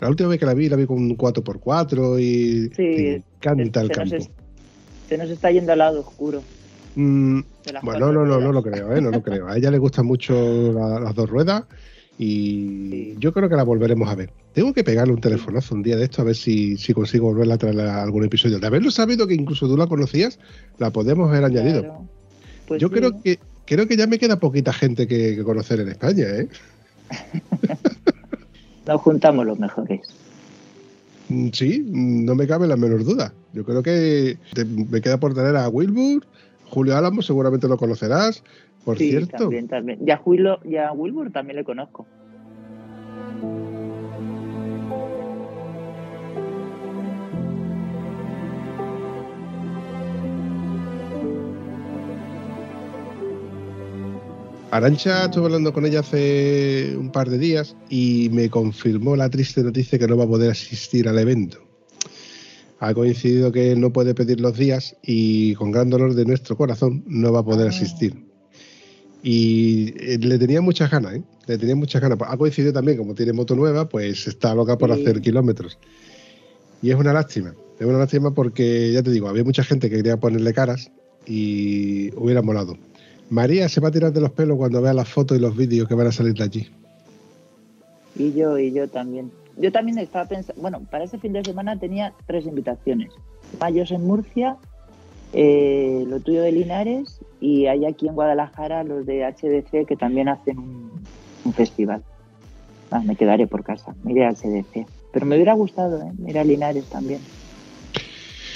A: La última vez que la vi, la vi con un 4x4 y
C: Sí,
A: me encanta el
C: se, nos
A: campo.
C: es- se nos está yendo al lado oscuro.
A: Mm, bueno, no, no, no
C: ruedas.
A: lo creo, ¿eh? no lo creo. A ella le gustan mucho la- las dos ruedas y yo creo que la volveremos a ver. Tengo que pegarle un telefonazo un día de esto a ver si, si consigo volverla a traer a algún episodio. De haberlo sabido que incluso tú la conocías, la podemos haber añadido.
C: Claro. Pues
A: yo
C: sí.
A: creo que creo que ya me queda poquita gente que, que conocer en España, ¿eh?
C: Nos juntamos los mejores.
A: Mm, Sí, mm, no me cabe la menor duda. Yo creo que te- me queda por tener a Wilbur, Julio Álamo, seguramente lo conocerás. Por
C: sí,
A: cierto,
C: también, también. Y a, Willo- y a Wilbur también le conozco.
A: Arancha, estuve hablando con ella hace un par de días y me confirmó la triste noticia que no va a poder asistir al evento. Ha coincidido que no puede pedir los días y con gran dolor de nuestro corazón no va a poder
C: Ah.
A: asistir. Y eh, le tenía muchas ganas, ¿eh? Le tenía muchas ganas. Ha coincidido también, como tiene moto nueva, pues está loca por
C: Sí.
A: hacer kilómetros. Y es una lástima. Es una lástima porque, ya te digo, había mucha gente que quería ponerle caras y hubiera molado. María se va a tirar de los pelos cuando vea las fotos y los vídeos que van a salir de allí.
C: Y yo, y yo también. Yo también estaba pensando, bueno, para ese fin de semana tenía tres invitaciones. Mayos en Murcia, eh, lo tuyo de Linares y hay aquí en Guadalajara los de HDC que también hacen un, un festival. Ah, me quedaré por casa, me iré HDC. Pero me hubiera gustado, ¿eh? Ir a Linares también.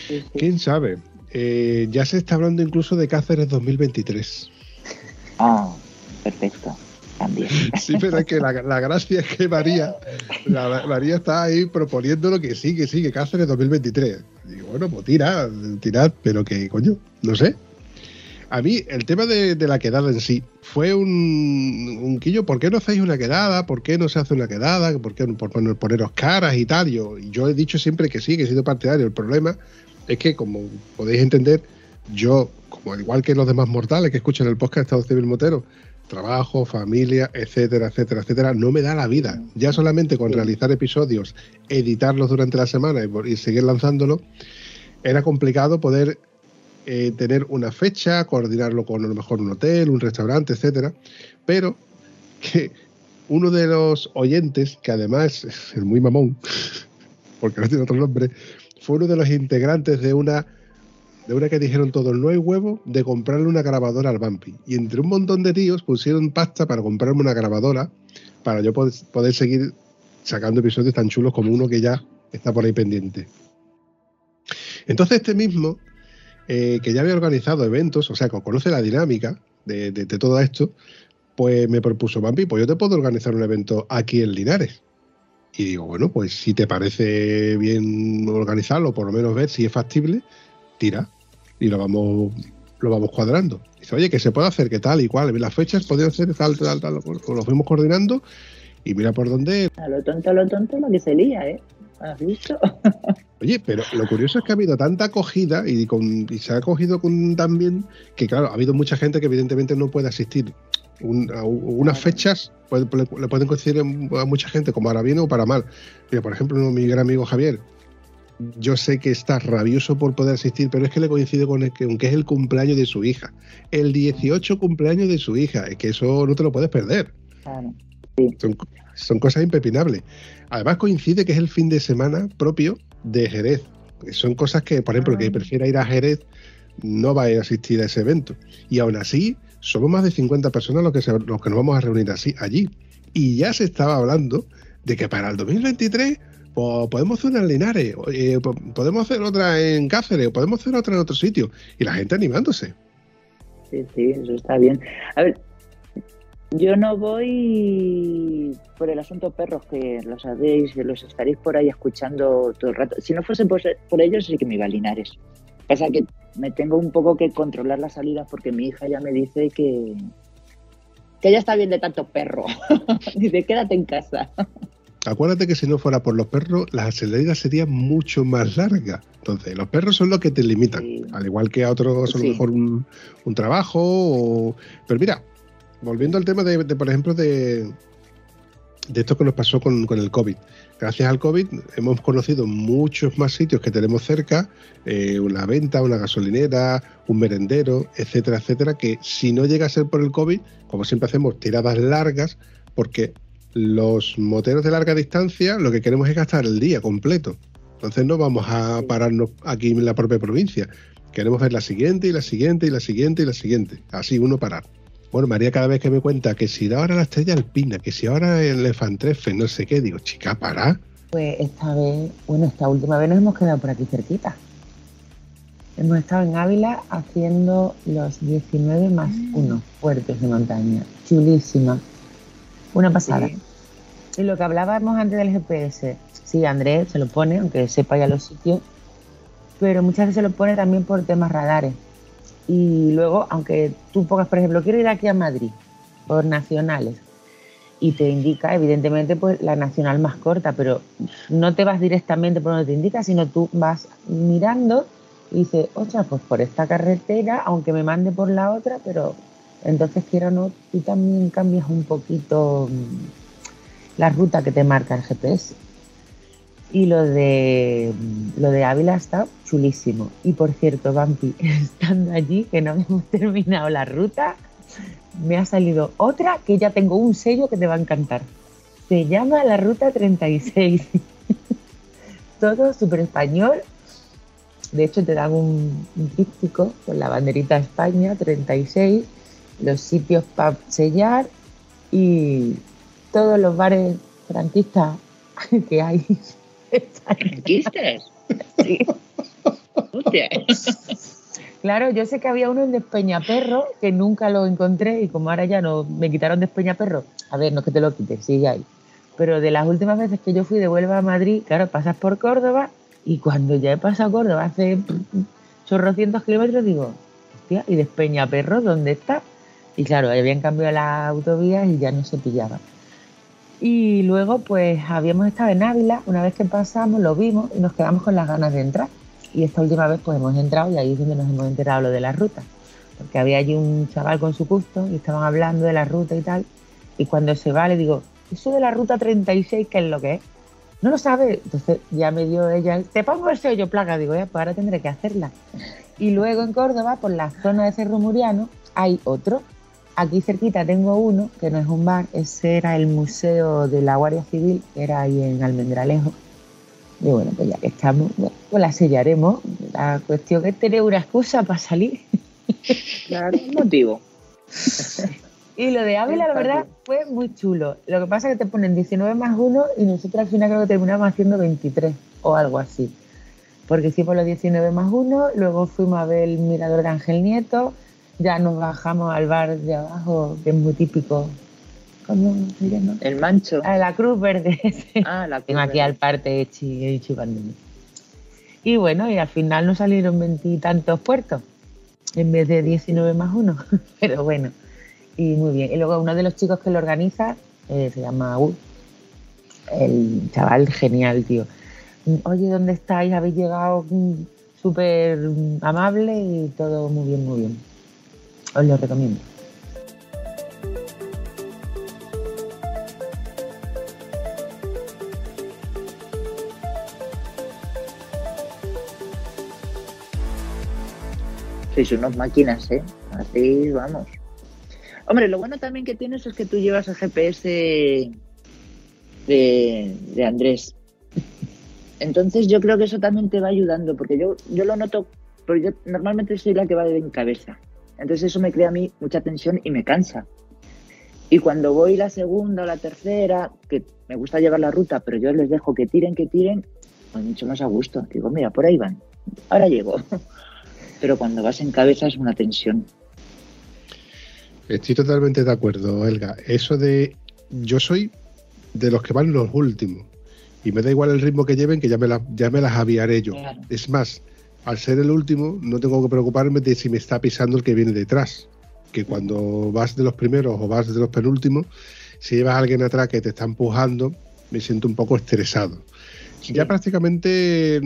C: Sí, sí.
A: ¿Quién sabe? Eh, ya se está hablando incluso de Cáceres 2023.
C: Ah, perfecto, también.
A: Sí, pero es que la, la gracia es que María, la- María está ahí proponiéndolo que sí, que sí, que Cáceres 2023. Bueno, pues tira, tirad, pero que coño, no sé. A mí, el tema de, de la quedada en sí fue un, un quillo. ¿Por qué no hacéis una quedada? ¿Por qué no se hace una quedada? ¿Por qué por poner- poneros caras y tal? Yo, yo he dicho siempre que sí, que he sido partidario. El problema es que, como podéis entender, yo, como igual que los demás mortales que escuchan el podcast Estado Civil Motero, trabajo, familia, etcétera, etcétera, etcétera, no me da la vida. Ya solamente con realizar episodios, editarlos durante la semana y, y seguir lanzándolo, era complicado poder eh, tener una fecha, coordinarlo con a lo mejor un hotel, un restaurante, etcétera. Pero que uno de los oyentes, que además es muy mamón, porque no tiene otro nombre, fue uno de los integrantes de una de una que dijeron todos, no hay huevo, de comprarle una grabadora al Bumpy. Y entre un montón de tíos pusieron pasta para comprarme una grabadora para yo poder, poder seguir sacando episodios tan chulos como uno que ya está por ahí pendiente. Entonces este mismo, eh, que ya había organizado eventos, o sea, que conoce la dinámica de, de- de todo esto, pues me propuso, Bumpy, pues yo te puedo organizar un evento aquí en Linares. Y digo, bueno, pues si te parece bien organizarlo, por lo menos ver si es factible, tira y lo vamos lo vamos cuadrando. Dice, oye, que se puede hacer, que tal y cual, las fechas podían ser tal, tal, tal, pues lo fuimos coordinando y mira por dónde.
C: A lo tonto, a lo tonto, lo que se lía, ¿eh? ¿Has visto?
A: Oye, pero lo curioso es que ha habido tanta acogida y, con, y se ha acogido con tan bien que, claro, ha habido mucha gente que evidentemente no puede asistir. Un- a unas fechas puede- le, pueden coincidir a mucha gente como para bien o para mal. Mira, por ejemplo, mi gran amigo Javier, yo sé que está rabioso por poder asistir, pero es que le coincide con el que, aunque es el cumpleaños de su hija. El 18 cumpleaños de su hija. Es que eso no te lo puedes perder.
C: Claro.
A: Son, son cosas impepinables. Además coincide que es el fin de semana propio de Jerez. Son cosas que, por ejemplo, el que prefiera ir a Jerez no va a ir a asistir a ese evento. Y aún así, somos más de 50 personas los que, se- los que nos vamos a reunir así allí. Y ya se estaba hablando de que para el 2023 pues, podemos hacer una en Linares, eh, po- podemos hacer otra en Cáceres, o podemos hacer otra en otro sitio. Y la gente animándose.
C: Sí, sí, eso está bien. A ver, yo no voy por el asunto perros, que lo sabéis, los estaréis por ahí escuchando todo el rato. Si no fuese por, por ellos, sí que me iba a Linares. Pasa que me tengo un poco que controlar las salidas porque mi hija ya me dice que, que ya está bien de tanto perro. Dice, quédate en casa.
A: Acuérdate que si no fuera por los perros, las salidas serían mucho más largas. Entonces, los perros son los que te limitan,
C: Sí.
A: al igual que a otros, a lo
C: Sí.
A: mejor un, un trabajo. o- Pero mira, volviendo al tema de, de, por ejemplo, de, de esto que nos pasó con, con el COVID. Gracias al COVID hemos conocido muchos más sitios que tenemos cerca, eh, una venta, una gasolinera, un merendero, etcétera, etcétera, que si no llega a ser por el COVID, como siempre hacemos tiradas largas, porque los moteros de larga distancia lo que queremos es gastar el día completo. Entonces no vamos a pararnos aquí en la propia provincia. Queremos ver la siguiente y la siguiente y la siguiente y la siguiente. Así uno parar. Bueno, María cada vez que me cuenta que si ahora la estrella alpina, que si ahora el elefantrefe, no sé qué, digo, chica, para.
B: Pues esta vez, bueno, esta última vez nos hemos quedado por aquí cerquita. Hemos estado en Ávila haciendo los 19 más 1 puertos de montaña. Chulísima. Una pasada.
C: Sí.
B: Y lo que hablábamos antes del GPS, sí, Andrés se lo pone, aunque sepa ya los sitios, pero muchas veces se lo pone también por temas radares. Y luego, aunque tú pongas, por ejemplo, quiero ir aquí a Madrid, por nacionales, y te indica, evidentemente, pues la nacional más corta, pero no te vas directamente por donde te indica, sino tú vas mirando y dices, ostras, pues por esta carretera, aunque me mande por la otra, pero entonces quiero no, tú también cambias un poquito mm, la ruta que te marca el GPS. Y lo de lo de Ávila está chulísimo. Y por cierto, Vampi, estando allí, que no hemos terminado la ruta, me ha salido otra que ya tengo un sello que te va a encantar. Se llama la Ruta 36. Todo súper español. De hecho, te dan un, un con la banderita de España 36, los sitios para sellar y todos los bares franquistas que hay.
C: ¿Franquistas?
B: Sí.
C: Hostia.
B: Claro, yo sé que había uno en Despeñaperro que nunca lo encontré y como ahora ya no me quitaron Despeñaperro, a ver, no es que te lo quites, sigue ahí. Pero de las últimas veces que yo fui de Huelva a Madrid, claro, pasas por Córdoba y cuando ya he pasado Córdoba hace chorrocientos kilómetros digo, hostia, ¿y Despeñaperro dónde está? Y claro, habían cambiado las autovías y ya no se pillaba. Y luego pues habíamos estado en Ávila, una vez que pasamos lo vimos y nos quedamos con las ganas de entrar. Y esta última vez pues hemos entrado y ahí es donde nos hemos enterado lo de la ruta. Porque había allí un chaval con su custo y estaban hablando de la ruta y tal. Y cuando se va le digo, eso de la ruta 36, ¿qué es lo que es? No lo sabe. Entonces ya me dio ella, te pongo el sello placa. Digo, ya, pues ahora tendré que hacerla. Y luego en Córdoba, por la zona de Cerro Muriano, hay otro. Aquí cerquita tengo uno, que no es un bar, ese era el Museo de la Guardia Civil, que era ahí en Almendralejo. Y bueno, pues ya que estamos, bueno, pues la sellaremos. La cuestión es tener una excusa para salir.
C: Claro, un motivo.
B: Y lo de Ávila, la verdad, fue muy chulo. Lo que pasa es que te ponen 19 más 1 y nosotros al final creo que terminamos haciendo 23 o algo así. Porque hicimos los 19 más 1, luego fuimos a ver el mirador de Ángel Nieto, ya nos bajamos al bar de abajo, que es muy típico. ¿Cómo se llama?
C: El mancho.
B: A la Cruz Verde.
C: Ah, la
B: Tengo aquí
C: cruz
B: al parte chi- chivándome. Y bueno, y al final nos salieron veintitantos puertos en vez de 19 más uno. Pero bueno, y muy bien. Y luego uno de los chicos que lo organiza eh, se llama Gus. El chaval genial, tío. Oye, ¿dónde estáis? Habéis llegado mm, súper mm, amable y todo muy bien, muy bien. Os lo recomiendo.
C: Sois unas máquinas, ¿eh? Así vamos. Hombre, lo bueno también que tienes es que tú llevas el GPS de, de Andrés. Entonces yo creo que eso también te va ayudando, porque yo, yo lo noto, pero yo normalmente soy la que va en cabeza. Entonces eso me crea a mí mucha tensión y me cansa. Y cuando voy la segunda o la tercera, que me gusta llevar la ruta, pero yo les dejo que tiren, que tiren, pues mucho más a gusto. Digo, mira, por ahí van, ahora llego. Pero cuando vas en cabeza es una tensión.
A: Estoy totalmente de acuerdo, Elga. Eso de. Yo soy de los que van los últimos. Y me da igual el ritmo que lleven, que ya me, la- ya me las aviaré yo.
C: Claro.
A: Es más, al ser el último, no tengo que preocuparme de si me está pisando el que viene detrás. Que cuando vas de los primeros o vas de los penúltimos, si llevas a alguien atrás que te está empujando, me siento un poco estresado.
C: Sí.
A: Ya prácticamente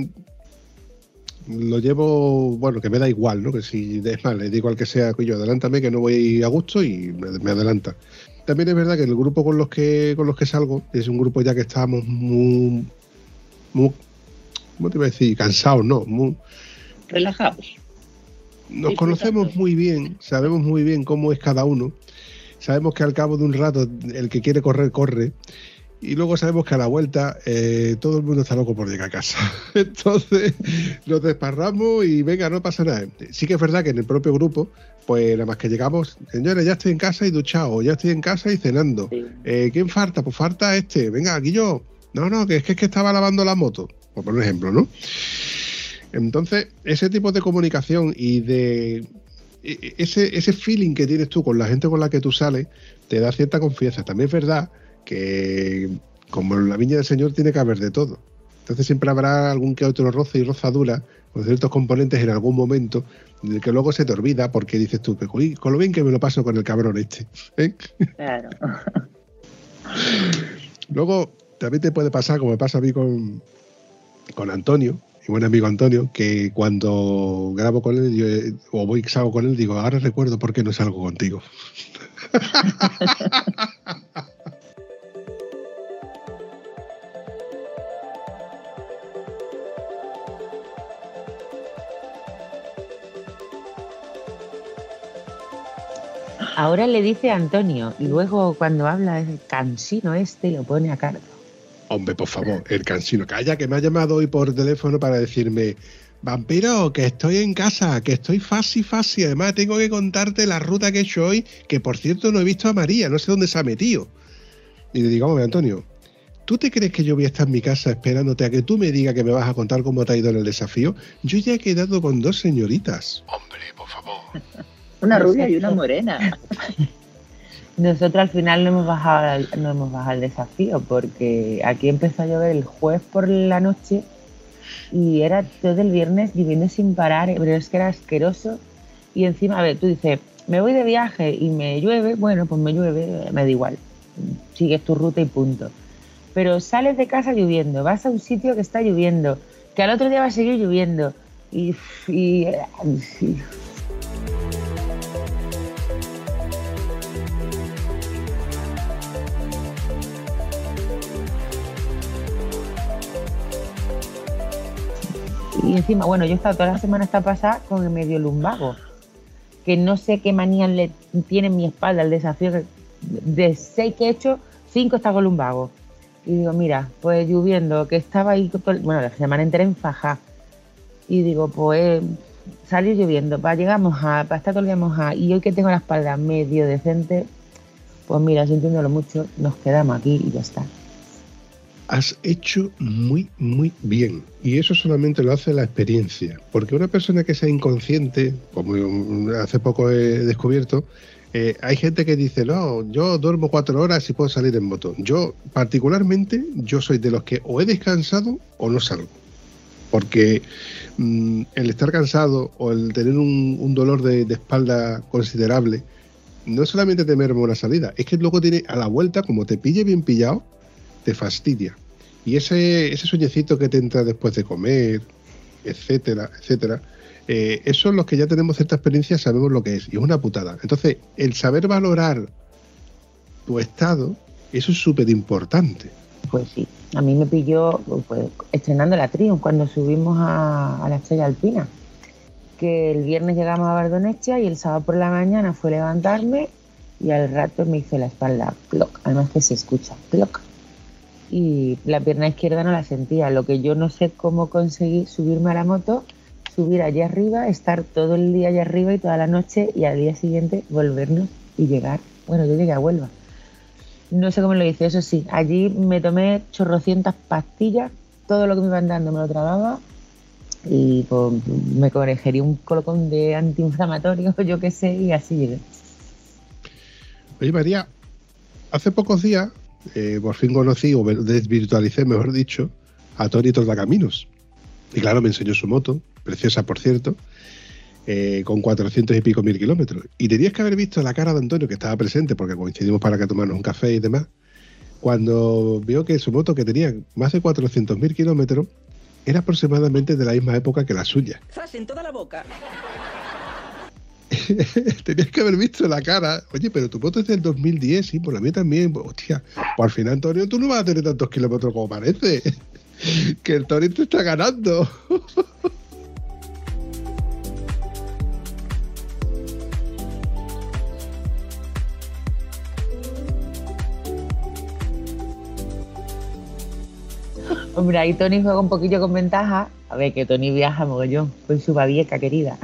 A: lo llevo, bueno, que me da igual, ¿no? Que si es más, le digo al que sea, yo adelántame que no voy a gusto y me, me adelanta. También es verdad que el grupo con los que con los que salgo es un grupo ya que estábamos muy, muy ¿cómo te iba a decir? Cansados, ¿no? Muy,
C: Relajados.
A: nos conocemos muy bien, sabemos muy bien cómo es cada uno. Sabemos que al cabo de un rato el que quiere correr, corre. Y luego sabemos que a la vuelta eh, todo el mundo está loco por llegar a casa. Entonces nos desparramos y venga, no pasa nada. Sí que es verdad que en el propio grupo, pues nada más que llegamos, señores, ya estoy en casa y duchado, ya estoy en casa y cenando.
C: Sí.
A: Eh, ¿Quién falta? Pues falta este. Venga, aquí yo. No, no, que es que, es que estaba lavando la moto. Por poner un ejemplo, ¿no? Entonces, ese tipo de comunicación y de e- e- ese, ese feeling que tienes tú con la gente con la que tú sales, te da cierta confianza. También es verdad que, como en la viña del Señor, tiene que haber de todo. Entonces siempre habrá algún que otro roce y rozadura con ciertos componentes en algún momento del que luego se te olvida porque dices tú, "Pero, uy, con lo bien que me lo paso con el cabrón este. ¿eh?
C: Claro.
A: Luego también te puede pasar, como me pasa a mí con, con Antonio, mi buen amigo Antonio, que cuando grabo con él yo, o voy salgo con él, digo, ahora recuerdo por qué no salgo contigo.
B: Ahora le dice Antonio y luego cuando habla el cansino este lo pone a cargo.
A: Hombre, por favor, el cansino. Calla, que me ha llamado hoy por teléfono para decirme, vampiro, que estoy en casa, que estoy fácil, fácil. Además, tengo que contarte la ruta que he hecho hoy, que por cierto no he visto a María, no sé dónde se ha metido. Y le digo, hombre, Antonio, ¿tú te crees que yo voy a estar en mi casa esperándote a que tú me digas que me vas a contar cómo te ha ido en el desafío? Yo ya he quedado con dos señoritas.
E: Hombre, por favor.
C: Una rubia y una morena.
B: Nosotros al final no hemos bajado no hemos bajado el desafío porque aquí empezó a llover el jueves por la noche y era todo el viernes lloviendo sin parar, pero es que era asqueroso. Y encima, a ver, tú dices, me voy de viaje y me llueve, bueno, pues me llueve, me da igual, sigues tu ruta y punto. Pero sales de casa lloviendo, vas a un sitio que está lloviendo, que al otro día va a seguir lloviendo. Y, y- y encima, bueno, yo he estado toda la semana esta pasada con el medio lumbago, que no sé qué manía le tiene en mi espalda el desafío. de seis que he hecho, cinco está con lumbago. Y digo, mira, pues lloviendo, que estaba ahí, bueno, la semana entera en faja. Y digo, pues salir lloviendo, para llegar mojada, para estar todo el día y hoy que tengo la espalda medio decente, pues mira, sintiéndolo mucho, nos quedamos aquí y ya está.
A: Has hecho muy, muy bien. Y eso solamente lo hace la experiencia. Porque una persona que sea inconsciente, como hace poco he descubierto, eh, hay gente que dice, no, yo duermo cuatro horas y puedo salir en moto. Yo, particularmente, yo soy de los que o he descansado o no salgo. Porque mm, el estar cansado o el tener un, dolor de, de espalda considerable, no solamente te merma una salida, es que luego tiene a la vuelta, como te pille bien pillado, te fastidia. Y ese, ese sueñecito que te entra después de comer, etcétera, etcétera, eh, eso los que ya tenemos cierta experiencia sabemos lo que es, y es una putada. Entonces, el saber valorar tu estado, eso es súper importante.
B: Pues sí, a mí me pilló pues, estrenando la Triumph cuando subimos a, la Estrella Alpina. Que el viernes llegamos a Bardonecha y el sábado por la mañana fue levantarme y al rato me hizo la espalda ploc, además que se escucha ploc. Y la pierna izquierda no la sentía, lo que yo no sé cómo conseguí subirme a la moto, subir allá arriba, estar todo el día allá arriba y toda la noche y al día siguiente volvernos y llegar. Bueno, yo llegué a Huelva. No sé cómo lo hice, eso sí. Allí me tomé chorrocientas pastillas, todo lo que me iban dando me lo tragaba y pues, me corregiría un colocón de antiinflamatorio, yo qué sé, y así llegué.
A: Oye, María, hace pocos días, eh, por fin conocí, o desvirtualicé, mejor dicho, a Tony Tordacaminos. Y claro, me enseñó su moto, preciosa por cierto, eh, con 400 y pico mil kilómetros. Y tenías que haber visto la cara de Antonio, que estaba presente, porque coincidimos para que tomarnos un café y demás, cuando vio que su moto, que tenía más de 400 mil kilómetros, era aproximadamente de la misma época que la suya.
D: ¡Zas en toda la boca!
A: Tenías que haber visto la cara. Oye, pero tu moto es del 2010, sí, por la mía también. Hostia, pues al final, Antonio, tú no vas a tener tantos kilómetros como parece. Que el Tony te está ganando.
B: Hombre, ahí Tony juega un poquillo con ventaja. A ver, que Tony viaja mogollón con su babieca querida.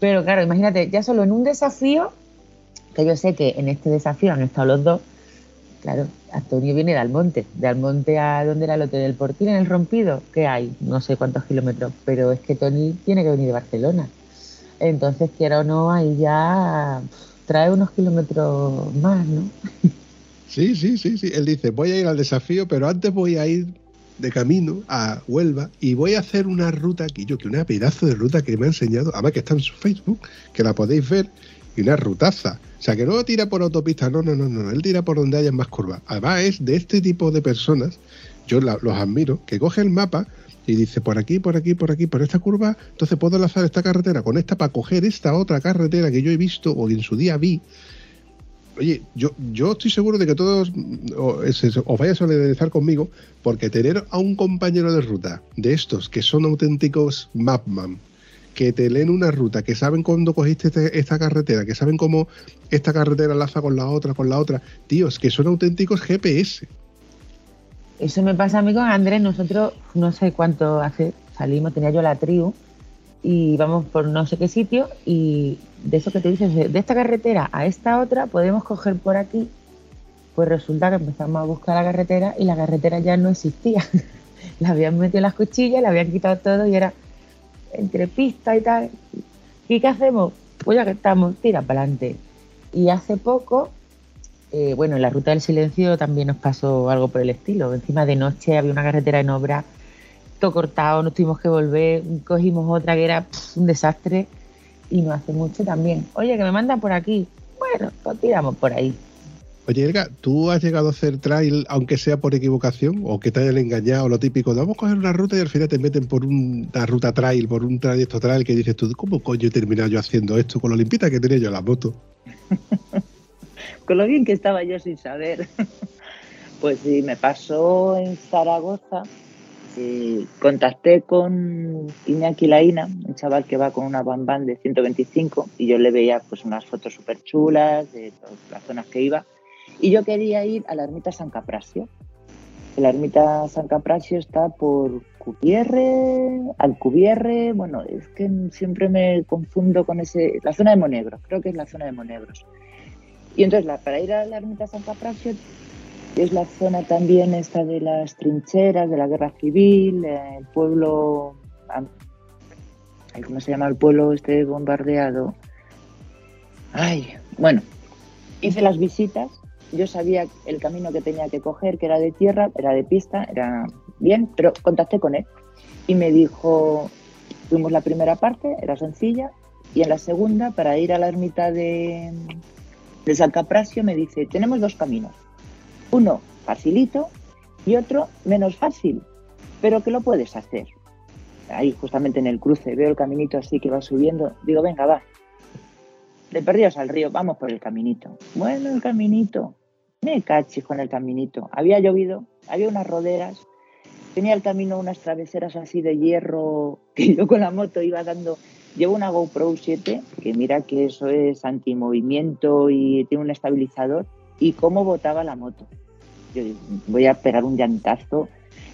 B: Pero claro, imagínate, ya solo en un desafío, que yo sé que en este desafío han estado los dos, claro, Antonio viene de Almonte, de Almonte a donde era el hotel del Portil, en el Rompido, que hay no sé cuántos kilómetros, pero es que Tony tiene que venir de Barcelona. Entonces, quiera o no, ahí ya trae unos kilómetros más, ¿no?
A: Sí, sí, sí, sí. Él dice, voy a ir al desafío, pero antes voy a ir de camino a Huelva y voy a hacer una ruta aquí, yo que una pedazo de ruta que me ha enseñado, además que está en su Facebook, que la podéis ver, y una rutaza. O sea, que no tira por autopista, no, no, no, no, él tira por donde haya más curvas. Además es de este tipo de personas, yo los admiro, que coge el mapa y dice por aquí, por aquí, por aquí, por esta curva, entonces puedo enlazar esta carretera con esta para coger esta otra carretera que yo he visto o en su día vi. Oye, yo, yo estoy seguro de que todos o- es- es- os vais a solidarizar conmigo, porque tener a un compañero de ruta de estos que son auténticos mapman, que te leen una ruta, que saben cuándo cogiste este- esta carretera, que saben cómo esta carretera enlaza con la otra, con la otra, tíos, que son auténticos GPS.
B: Eso me pasa a mí con Andrés. Nosotros, no sé cuánto hace, salimos, tenía yo la tribu y vamos por no sé qué sitio y de eso que te dices, de esta carretera a esta otra podemos coger por aquí. Pues resulta que empezamos a buscar la carretera y la carretera ya no existía. la habían metido las cuchillas, la habían quitado todo y era entre pista y tal. ¿Y qué hacemos? Pues ya que estamos, tira para adelante. Y hace poco eh, bueno, en la ruta del silencio también nos pasó algo por el estilo. Encima de noche había una carretera en obra, todo cortado, nos tuvimos que volver, cogimos otra que era un desastre y no hace mucho también. Oye, que me mandan por aquí. Bueno, pues tiramos por ahí.
A: Oye, Elga, ¿tú has llegado a hacer trail, aunque sea por equivocación, o que te hayan engañado, lo típico, de vamos a coger una ruta y al final te meten por un- una ruta trail, por un trayecto trail, que dices tú, ¿cómo coño he terminado yo haciendo esto con lo limpita que tenía yo la moto?
C: Con lo bien que estaba yo sin saber. Pues sí, me pasó en Zaragoza. Contacté con Iñaki Laína, un chaval que va con una bambán de 125 y yo le veía pues unas fotos súper chulas de todas las zonas que iba y yo quería ir a la ermita San Caprasio. La ermita San Caprasio está por Cubierre, Alcubierre, bueno, es que siempre me confundo con ese, la zona de Monegros, creo que es la zona de Monegros. Y entonces la- para ir a la ermita San Caprasio es la zona también esta de las trincheras, de la guerra civil, eh, el pueblo, ¿cómo se llama el pueblo este bombardeado? Ay, bueno, hice las visitas, yo sabía el camino que tenía que coger, que era de tierra, era de pista, era bien, pero contacté con él y me dijo, fuimos la primera parte, era sencilla, y en la segunda, para ir a la ermita de, de San Caprasio, me dice, tenemos dos caminos, uno facilito y otro menos fácil, pero que lo puedes hacer. Ahí justamente en el cruce veo el caminito así que va subiendo, digo, venga, va, de perdidos al río, vamos por el caminito. Bueno, el caminito. Me cachis con el caminito. Había llovido, había unas roderas, tenía el camino unas traveseras así de hierro que yo con la moto iba dando. Llevo una GoPro 7, que mira que eso es antimovimiento y tiene un estabilizador, y cómo botaba la moto. Yo voy a pegar un llantazo,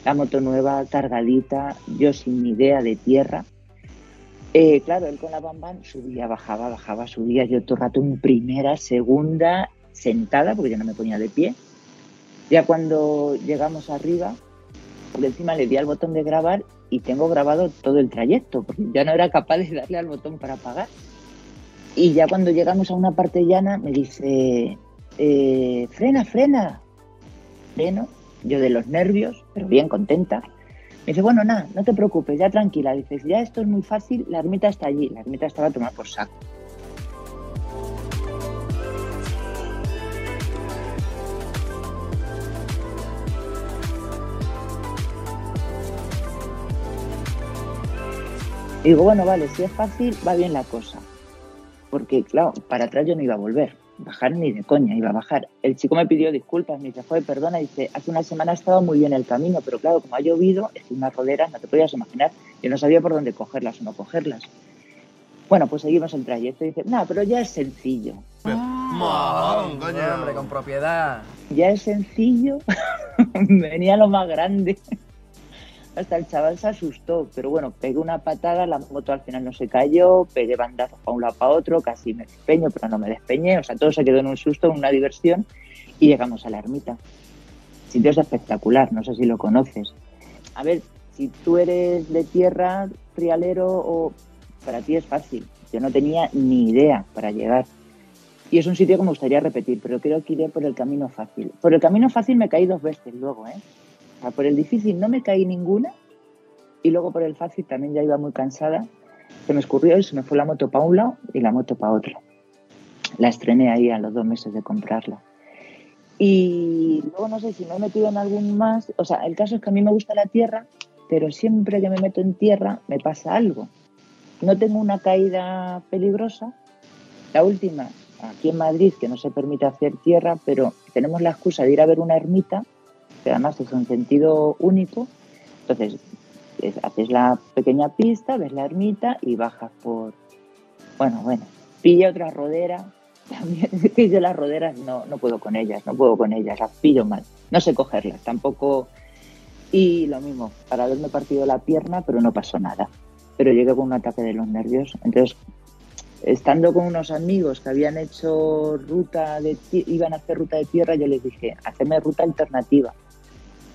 C: la moto nueva, cargadita, yo sin idea de tierra. Eh, claro, él con la bambán subía, bajaba, bajaba, subía. Yo todo el rato en primera, segunda, sentada, porque yo no me ponía de pie. Ya cuando llegamos arriba, por encima le di al botón de grabar y tengo grabado todo el trayecto, porque ya no era capaz de darle al botón para apagar. Y ya cuando llegamos a una parte llana, me dice, eh, frena, frena. Yo de los nervios, pero bien contenta. Me dice, bueno, nada, no te preocupes, ya tranquila. Dices, ya esto es muy fácil, la ermita está allí. La ermita estaba a tomar por saco. Digo, bueno, vale, si es fácil, va bien la cosa. Porque, claro, para atrás yo no iba a volver. Bajar ni de coña, iba a bajar. El chico me pidió disculpas, me dice, joder, perdona, dice, hace una semana estaba muy bien el camino, pero claro, como ha llovido, es unas roderas, no te podías imaginar. Yo no sabía por dónde cogerlas o no cogerlas. Bueno, pues seguimos el trayecto y dice, no, pero ya es sencillo.
F: Mojón, coño.
D: Hombre, con propiedad.
C: Ya es sencillo. Venía lo más grande. Hasta el chaval se asustó, pero bueno, pegué una patada, la moto al final no se cayó, pegué bandazos para un lado para otro, casi me despeño, pero no me despeñé, o sea, todo se quedó en un susto, en una diversión, y llegamos a la ermita. El sitio es espectacular, no sé si lo conoces. A ver, si tú eres de tierra, frialero, o para ti es fácil. Yo no tenía ni idea para llegar. Y es un sitio que me gustaría repetir, pero creo que iré por el camino fácil. Por el camino fácil me caí dos veces luego, ¿eh? Por el difícil no me caí ninguna y luego por el fácil también ya iba muy cansada. Se me escurrió y se me fue la moto para un lado y la moto para otro. La estrené ahí a los dos meses de comprarla. Y luego no sé si me he metido en algún más. O sea, el caso es que a mí me gusta la tierra, pero siempre que me meto en tierra me pasa algo. No tengo una caída peligrosa. La última, aquí en Madrid, que no se permite hacer tierra, pero tenemos la excusa de ir a ver una ermita, que además es un sentido único. Entonces, es- haces la pequeña pista, ves la ermita y bajas por. Bueno, bueno, pilla otra rodera. También yo las roderas no, no puedo con ellas, no puedo con ellas, las pillo mal. No sé cogerlas, tampoco. Y lo mismo, para haberme partido la pierna, pero no pasó nada. Pero llegué con un ataque de los nervios. Entonces, estando con unos amigos que habían hecho ruta de iban a hacer ruta de tierra, yo les dije, hacedme ruta alternativa.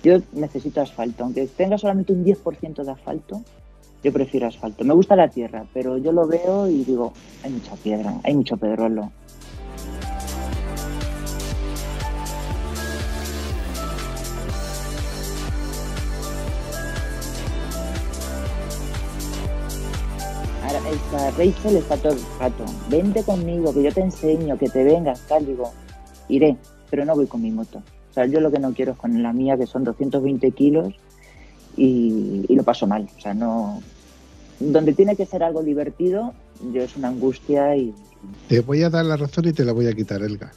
C: Yo necesito asfalto, aunque tenga solamente un 10% de asfalto, yo prefiero asfalto. Me gusta la tierra, pero yo lo veo y digo, hay mucha piedra, hay mucho pedrolo. Ahora, esta Rachel está todo el rato, vente conmigo, que yo te enseño, que te vengas, tal, digo, iré. pero no voy con mi moto. Sea, yo lo que no quiero es con la mía, que son 220 kilos, y, y lo paso mal. O sea, no. Donde tiene que ser algo divertido, yo es una angustia y.
A: Te voy a dar la razón y te la voy a quitar, Elga.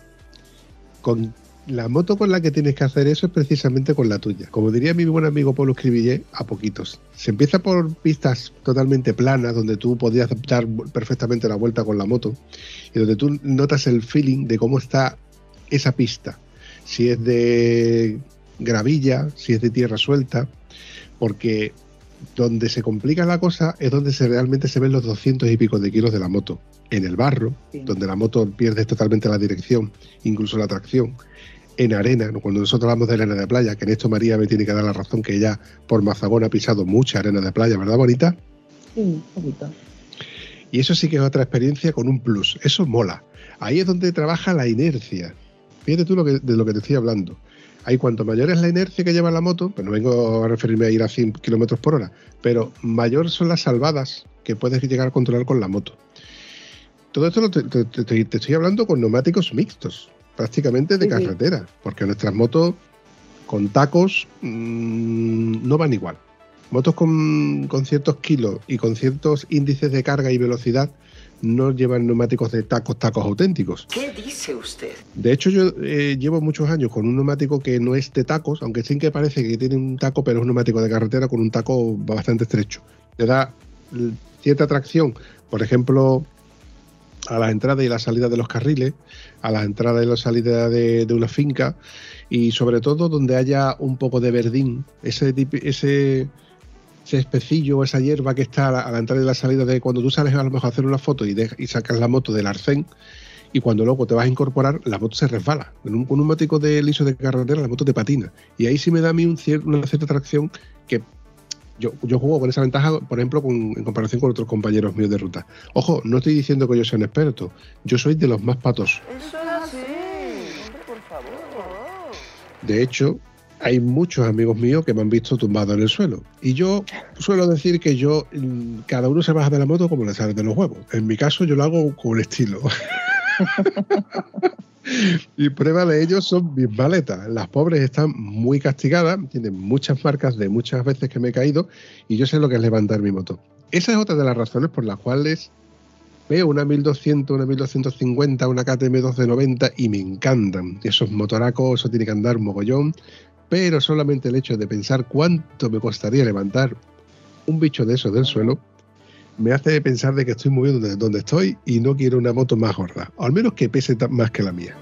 A: Con la moto con la que tienes que hacer eso es precisamente con la tuya. Como diría mi buen amigo Pablo Escribillé, a poquitos. Se empieza por pistas totalmente planas, donde tú podías dar perfectamente la vuelta con la moto, y donde tú notas el feeling de cómo está esa pista. Si es de gravilla, si es de tierra suelta, porque donde se complica la cosa es donde se realmente se ven los 200 y pico de kilos de la moto. En el barro,
C: Sí.
A: donde la moto pierde totalmente la dirección, incluso la tracción. En arena, cuando nosotros hablamos de arena de playa, que en esto María me tiene que dar la razón que ella por Mazagón ha pisado mucha arena de playa, ¿verdad, bonita?
B: Sí, poquito.
A: Y eso sí que es otra experiencia con un plus. Eso mola. Ahí es donde trabaja la inercia. Fíjate tú lo que, de lo que te estoy hablando. Ahí cuanto mayor es la inercia que lleva la moto, pero no vengo a referirme a ir a 100 kilómetros por hora, pero mayor son las salvadas que puedes llegar a controlar con la moto. Todo esto lo te, te- te- te estoy hablando con neumáticos mixtos, prácticamente de
C: Sí, sí.
A: carretera, porque nuestras motos con tacos mm, no van igual. Motos con, con ciertos kilos y con ciertos índices de carga y velocidad no llevan neumáticos de tacos, tacos auténticos.
D: ¿Qué dice usted?
A: De hecho, yo eh, llevo muchos años con un neumático que no es de tacos, aunque sí que parece que tiene un taco, pero es un neumático de carretera con un taco bastante estrecho. Le da cierta tracción, por ejemplo, a la entrada y la salida de los carriles, a la entrada y la salida de, de una finca, y sobre todo donde haya un poco de verdín, ese, ese, ese especillo, esa hierba que está a la, a la entrada y la salida de cuando tú sales a lo mejor a hacer una foto y, de- y sacas la moto del arcén, y cuando luego te vas a incorporar, la moto se resbala. Con un, con un de liso de carretera, la moto te patina. Y ahí sí me da a mí un cier- una cierta tracción que yo, yo juego con esa ventaja, por ejemplo, con- en comparación con otros compañeros míos de ruta. Ojo, no estoy diciendo que yo sea un experto, yo soy de los más patos.
D: Eso es así. Hombre, por favor.
A: De hecho, hay muchos amigos míos que me han visto tumbado en el suelo. Y yo suelo decir que yo, mm, cada uno se baja de la moto como le sale de los huevos. En mi caso, yo lo hago con estilo. y prueba de ello son mis maletas. Las pobres están muy castigadas, tienen muchas marcas de muchas veces que me he caído y yo sé lo que es levantar mi moto. Esa es otra de las razones por las cuales veo una 1200, una 1250, una KTM 1290 y me encantan. Esos motoracos, eso tiene que andar mogollón, pero solamente el hecho de pensar cuánto me costaría levantar un bicho de esos del suelo me hace pensar de que estoy muy bien donde, estoy y no quiero una moto más gorda, o al menos que pese más que la mía.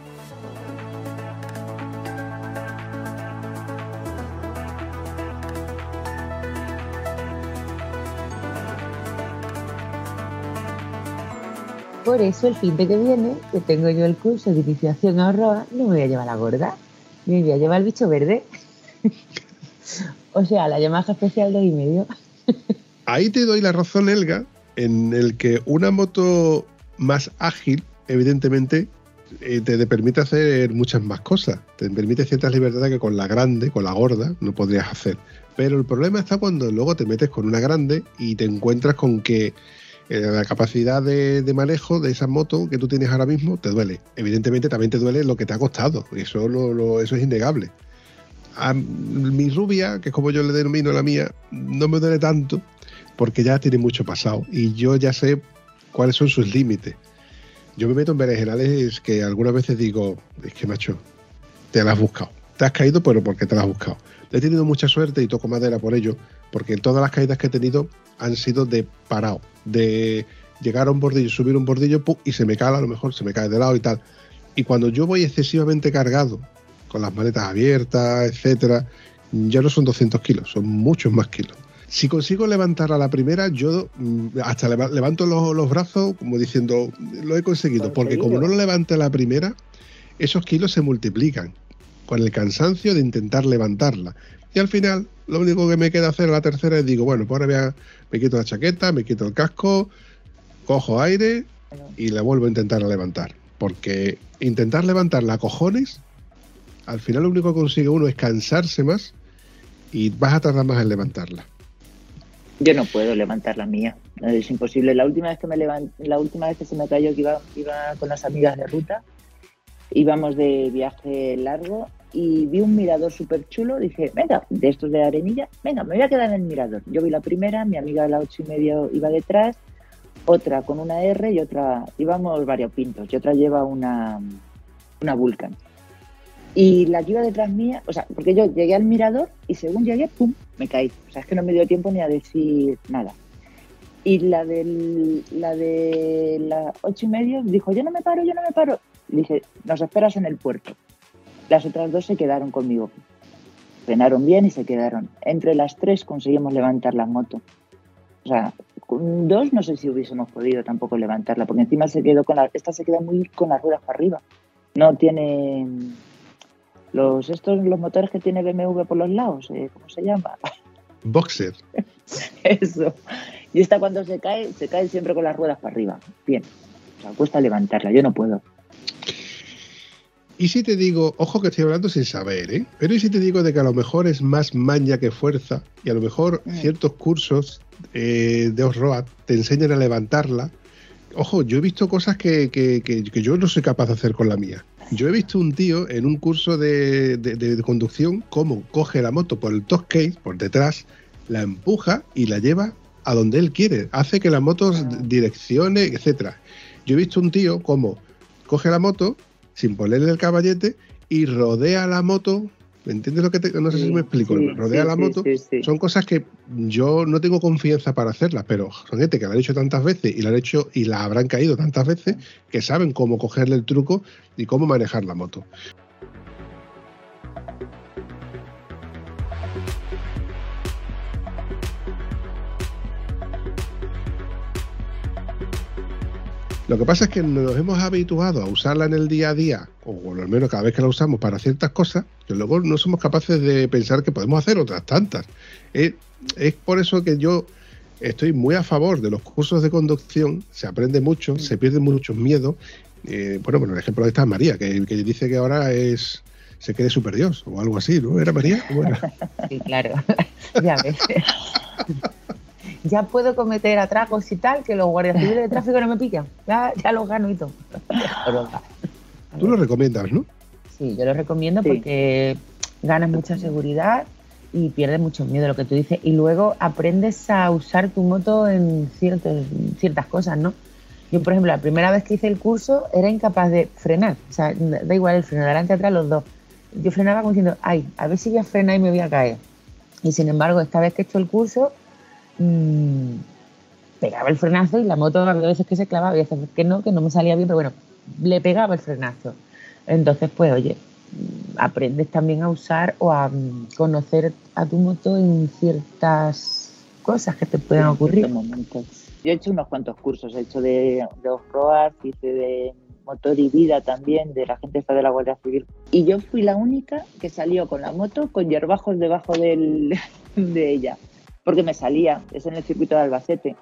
B: Por eso el fin de que viene, que tengo yo el curso de iniciación a Horroa, no me voy a llevar la gorda, me voy a llevar el bicho verde. o sea, la Yamaha especial de y medio.
A: Ahí te doy la razón, Elga, en el que una moto más ágil, evidentemente, eh, te, te permite hacer muchas más cosas. Te permite ciertas libertades que con la grande, con la gorda, no podrías hacer. Pero el problema está cuando luego te metes con una grande y te encuentras con que eh, la capacidad de, manejo de esa moto que tú tienes ahora mismo te duele. Evidentemente también te duele lo que te ha costado. Eso, lo- lo- eso es innegable. A mi rubia, que es como yo le denomino la mía, no me duele tanto porque ya tiene mucho pasado y yo ya sé cuáles son sus límites. Yo me meto en berenjenales que algunas veces digo, es que macho, te la has buscado. Te has caído, pero porque te la has buscado. He tenido mucha suerte y toco madera por ello, porque todas las caídas que he tenido han sido de parado, de llegar a un bordillo, subir un bordillo ¡pum! y se me cae, a lo mejor se me cae de lado y tal. Y cuando yo voy excesivamente cargado, con las maletas abiertas, etcétera, ya no son 200 kilos, son muchos más kilos. Si consigo levantar a la primera, yo mm, hasta leva- levanto los, los brazos como diciendo, lo he conseguido, porque como no lo levante a la primera, esos kilos se multiplican con el cansancio de intentar levantarla. Y al final, lo único que me queda hacer la tercera es digo, bueno, pues ahora voy me quito la chaqueta, me quito el casco, cojo aire y la vuelvo a intentar levantar. Porque intentar levantarla a cojones, al final lo único que consigue uno es cansarse más y vas a tardar más en levantarla.
C: Yo no puedo levantar la mía, es imposible. La última vez que me levan- la última vez que se me cayó que iba, iba con las amigas de ruta, íbamos de viaje largo y vi un mirador súper chulo. Dije, venga, de estos de arenilla, venga, me voy a quedar en el mirador. Yo vi la primera, mi amiga de la ocho y medio iba detrás, otra con una R y otra, íbamos variopintos, y otra lleva una, una Vulcan. Y la que iba detrás mía, o sea, porque yo llegué al mirador y según llegué, ¡pum!, me caí. O sea, es que no me dio tiempo ni a decir nada. Y la, del, la de las ocho y medio dijo, yo no me paro, yo no me paro. Dije, nos esperas en el puerto. Las otras dos se quedaron conmigo. Frenaron bien y se quedaron. Entre las tres conseguimos levantar la moto. O sea, con dos no sé si hubiésemos podido tampoco levantarla, porque encima se quedó con la, esta se queda muy con las ruedas para arriba. No tiene los estos los motores que tiene BMW por los lados, eh, ¿cómo se llama?
A: Boxer.
C: Eso. Y esta cuando se cae, se cae siempre con las ruedas para arriba. Bien. O sea, cuesta levantarla, yo no puedo.
A: Y si te digo, ojo que estoy hablando sin saber, ¿eh? Pero y si te digo de que a lo mejor es más maña que fuerza y a lo mejor
C: Mm.
A: ciertos cursos eh, de off-road te enseñan a levantarla. Ojo, yo he visto cosas que, que- que- que yo no soy capaz de hacer con la mía. Yo he visto un tío en un curso de, de- de conducción cómo coge la moto por el top case, por detrás, la empuja y la lleva a donde él quiere. Hace que la moto
C: Ah.
A: direccione, etcétera. Yo he visto un tío cómo coge la moto sin ponerle el caballete y rodea la moto. ¿Me entiendes lo que te.? No sé si me explico.
C: sí,
A: rodea
C: sí,
A: la moto. Son cosas que yo no tengo confianza para hacerlas, pero son gente que la han hecho tantas veces y la han hecho y la habrán caído tantas veces que saben cómo cogerle el truco y cómo manejar la moto. Lo que pasa es que nos hemos habituado a usarla en el día a día, o al menos cada vez que la usamos para ciertas cosas, que luego no somos capaces de pensar que podemos hacer otras tantas. Es, es por eso que yo estoy muy a favor de los cursos de conducción, se aprende mucho, se pierden muchos miedos. Eh, bueno, bueno, el ejemplo está María, que, que dice que ahora es se cree super Dios o algo así, ¿no? ¿Era María? ¿Cómo era?
B: Sí, claro. ya ves. Ya puedo cometer atracos y tal, que los guardias civiles de tráfico no me pillan. Ya, ya los gano y todo.
A: Tú lo recomiendas, ¿no?
B: Sí, yo lo recomiendo
C: Sí.
B: porque ganas mucha seguridad y pierdes mucho miedo, lo que tú dices. Y luego aprendes a usar tu moto en ciertos, ciertas cosas, ¿no? Yo, por ejemplo, la primera vez que hice el curso era incapaz de frenar. O sea, da igual el freno, adelante, atrás, los dos. Yo frenaba como diciendo, ay, a ver si voy a frenar y me voy a caer. Y sin embargo, esta vez que he hecho el curso, mmm, pegaba el frenazo y la moto había veces que se clavaba y veces que no, que no me salía bien, pero bueno, le pegaba el frenazo. Entonces, pues, oye, mm, aprendes también a usar o a mm, conocer a tu moto en ciertas cosas que te puedan
C: en
B: ocurrir.
C: momentos. Yo he hecho unos cuantos cursos, he hecho de, de off-road, hice de motor y vida también, de la gente esta de la Guardia Civil. Y yo fui la única que salió con la moto con hierbajos debajo del, de ella, porque me salía, es en el circuito de Albacete,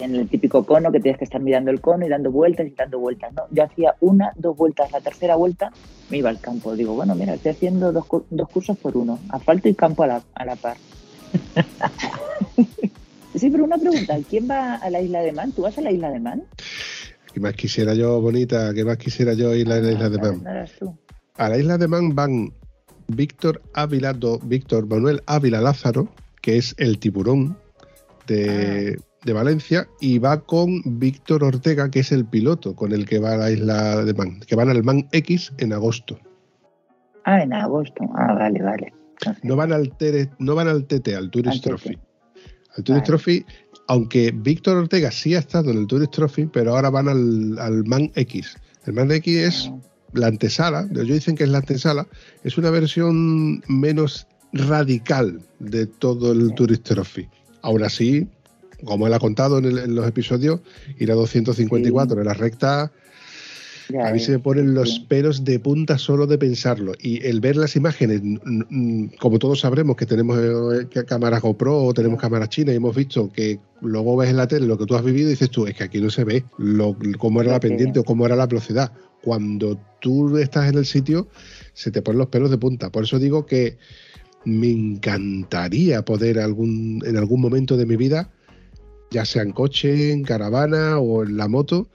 C: en el típico cono que tienes que estar mirando el cono y dando vueltas y dando vueltas, ¿no? Yo hacía una, dos vueltas, la tercera vuelta me iba al campo. Digo, bueno, mira, estoy haciendo dos, dos cursos por uno, asfalto y campo a la, a la par. Sí, pero una pregunta, ¿quién va a la isla de Man? ¿Tú vas a la isla de Man?
A: ¿Qué más quisiera yo, bonita? ¿Qué más quisiera yo ir a la isla de Man?
C: no eras tú.
A: A la isla de Man van Víctor Ávila, Víctor Manuel Ávila Lázaro, que es el tiburón de, de Valencia, y va con Víctor Ortega, que es el piloto con el que va a la isla de Man, que van al Man X en agosto.
C: Ah, en agosto. Ah, vale, vale.
A: No van al, Tere- no van al TT, al Tourist
C: Al.
A: Trophy. Al Tourist
C: Vale.
A: Trophy, aunque Víctor Ortega sí ha estado en el Tourist Trophy, pero ahora van al, al Man X. El Man X es la antesala, ellos dicen que es la antesala, es una versión menos radical de todo el Tourist Trophy. Aún así, como él ha contado en, el- en los episodios, ir a 254 en la recta,
C: Ya
A: a mí se me ponen los
C: sí.
A: pelos de punta solo de pensarlo. Y el ver las imágenes, como todos sabremos que tenemos eh, cámaras GoPro o tenemos cámaras chinas y hemos visto que luego ves en la tele lo que tú has vivido y dices tú, es que aquí no se ve lo, cómo era la pendiente o cómo era la velocidad. Cuando tú estás en el sitio, se te ponen los pelos de punta. Por eso digo que me encantaría poder en algún momento de mi vida, ya sea en coche, en caravana o en la moto,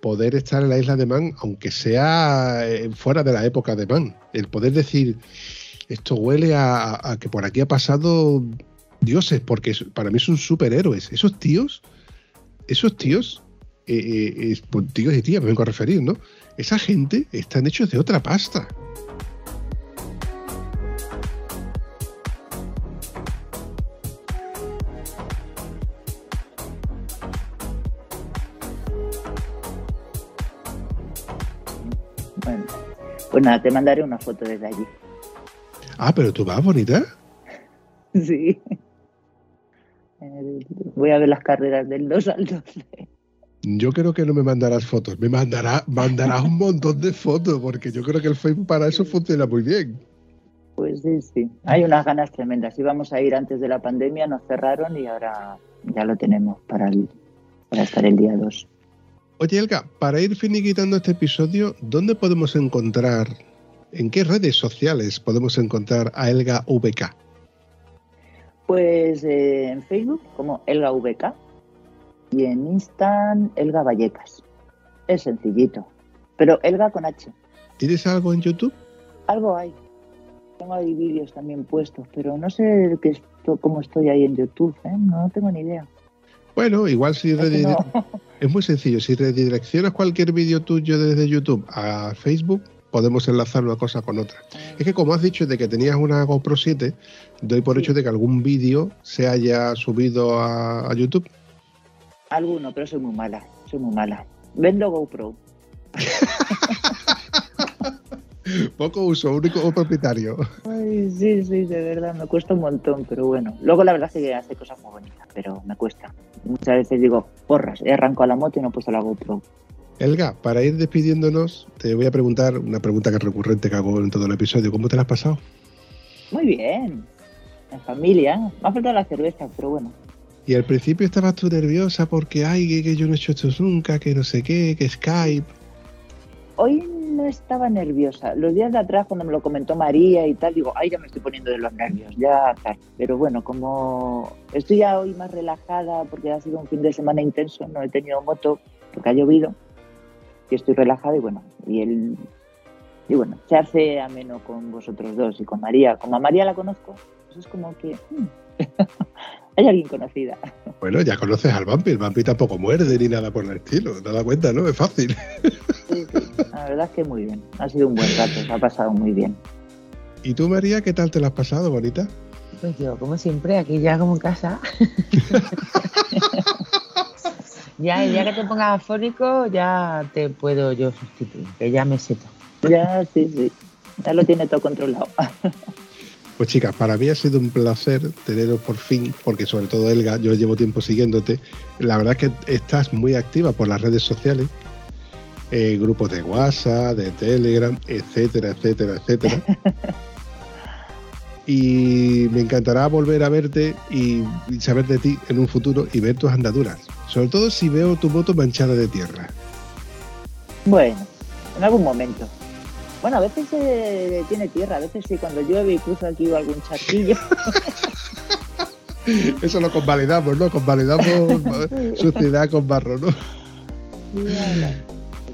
A: poder estar en la isla de Man, aunque sea eh, fuera de la época de Man. El poder decir, esto huele a, que por aquí ha pasado dioses, porque para mí son superhéroes. Esos tíos, esos tíos, eh, eh, es- pues, tíos y tías, me vengo a referir, ¿no? Esa gente están hechos de otra pasta.
C: Pues nada, te mandaré una foto desde allí.
A: Ah, pero tú vas bonita.
C: Sí. Voy a ver las carreras del 2 al 12.
A: Yo creo que no me mandarás fotos, me mandará, mandarás un montón de fotos, porque yo creo que el Facebook para eso funciona muy bien.
C: Pues sí, sí. Hay unas ganas tremendas. Íbamos a ir antes de la pandemia, nos cerraron y ahora ya lo tenemos para, el- para estar el día 2.
A: Oye, Elga, para ir finiquitando este episodio, ¿dónde podemos encontrar, en qué redes sociales podemos encontrar a Elga VK?
C: Pues eh, en Facebook como Elga VK y en Insta Elga Vallecas. Es sencillito. Pero Elga con H.
A: ¿Tienes algo en YouTube?
C: Algo hay. Tengo ahí vídeos también puestos, pero no sé qué esto, cómo estoy ahí en YouTube. ¿eh? No tengo ni idea.
A: Bueno, igual si redire-
C: no.
A: es muy sencillo, si redireccionas cualquier vídeo tuyo desde YouTube a Facebook, podemos enlazar una cosa con otra. Es que como has dicho de que tenías una GoPro 7, doy por
C: Sí.
A: hecho de que algún vídeo se haya subido a, a YouTube.
C: Alguno, pero soy muy mala. Soy muy mala. Vendo GoPro.
A: Poco uso, único propietario.
C: Ay, sí, sí, de verdad, me cuesta un montón, pero bueno. Luego la verdad es que hace cosas muy bonitas, pero me cuesta. Muchas veces digo, porras, he arrancado la moto y no he puesto la GoPro.
A: Elga, para ir despidiéndonos, te voy a preguntar una pregunta que es recurrente que hago en todo el episodio. ¿Cómo te la has pasado?
C: Muy bien, en familia. Me ha faltado la cerveza, pero bueno.
A: Y al principio estabas tú nerviosa porque, ay, que, que yo no he hecho esto nunca, que no sé qué, que Skype.
C: Hoy no estaba nerviosa. Los días de atrás, cuando me lo comentó María y tal, digo, ay, ya me estoy poniendo de los nervios, ya tal. Pero bueno, como estoy ya hoy más relajada porque ha sido un fin de semana intenso, no he tenido moto porque ha llovido y estoy relajada y bueno, y él. Y bueno, se hace ameno con vosotros dos y con María. Como a María la conozco, pues es como que mm, hay alguien conocida.
A: Bueno, ya conoces al Vampi, el Vampi tampoco muerde ni nada por el estilo. Te das cuenta, ¿no? Es fácil.
C: Sí, sí, la verdad es que muy bien. Ha sido un buen rato, se ha pasado muy bien.
A: ¿Y tú, María, qué tal te la has pasado, bonita?
B: Pues yo, como siempre, aquí ya como en casa. ya el día que te pongas afónico, ya te puedo yo sustituir, que ya me seto.
C: Ya, sí, sí. Ya lo tiene todo controlado.
A: Pues chicas, para mí ha sido un placer teneros por fin, porque sobre todo Elga, yo llevo tiempo siguiéndote. La verdad es que estás muy activa por las redes sociales, eh, grupos de WhatsApp, de Telegram, etcétera, etcétera, etcétera. y me encantará volver a verte y, y saber de ti en un futuro y ver tus andaduras. Sobre todo si veo tu moto manchada de tierra.
C: Bueno, en algún momento. Bueno, a veces eh, tiene tierra, a veces sí, cuando llueve y cruza aquí algún charquillo.
A: Eso lo convalidamos, ¿no? Convalidamos suciedad con barro, ¿no?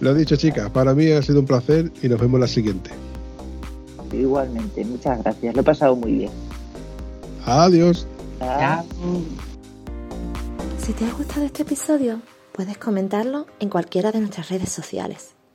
A: Lo dicho, chicas, para mí ha sido un placer y nos vemos la siguiente.
C: Igualmente, muchas gracias. Lo he pasado muy bien.
A: Adiós.
G: Si te ha gustado este episodio, puedes comentarlo en cualquiera de nuestras redes sociales.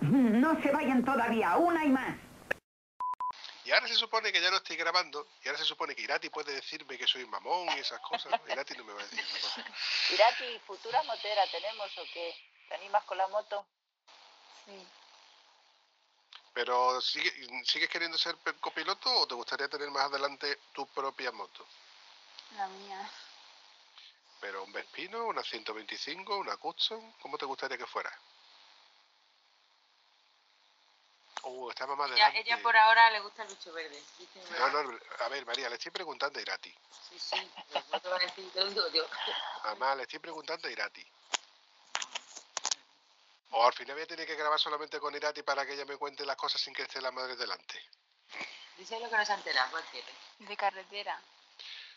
H: No se vayan todavía, una y más.
A: Y ahora se supone que ya no estoy grabando, y ahora se supone que Irati puede decirme que soy mamón y esas cosas. ¿no? Irati no me va a decir esas cosas.
C: Irati, futura motera tenemos o qué? ¿Te animas con la moto?
E: Sí.
A: Pero ¿sigue- ¿sigues queriendo ser copiloto o te gustaría tener más adelante tu propia moto?
E: La mía.
A: Pero un Vespino, una 125, una Custom, ¿cómo te gustaría que fuera? Uh, está mamá
B: Ella,
A: delante.
B: ella por ahora le gusta el bicho verde.
A: No, no, a ver, María, le estoy preguntando a Irati.
B: Sí, sí, no te va a decir, te lo digo yo.
A: Además, le estoy preguntando a Irati. O al final voy a tener que grabar solamente con Irati para que ella me cuente las cosas sin que esté la madre delante.
B: Dice lo que no se ha enterado, ¿cuál quiere?
E: De carretera.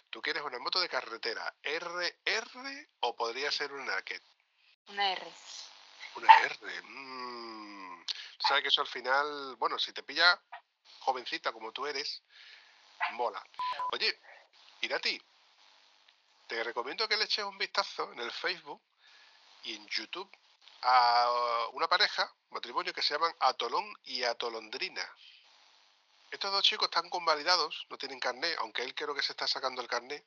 A: ¿Tú quieres una moto de carretera RR o podría ser una Naked?
E: Una R.
A: Una R. mm. Tú sabes que eso al final, bueno, si te pilla jovencita como tú eres, mola. Oye, Irati, te recomiendo que le eches un vistazo en el Facebook y en YouTube a una pareja, matrimonio que se llaman Atolón y Atolondrina. Estos dos chicos están convalidados, no tienen carné, aunque él creo que se está sacando el carné,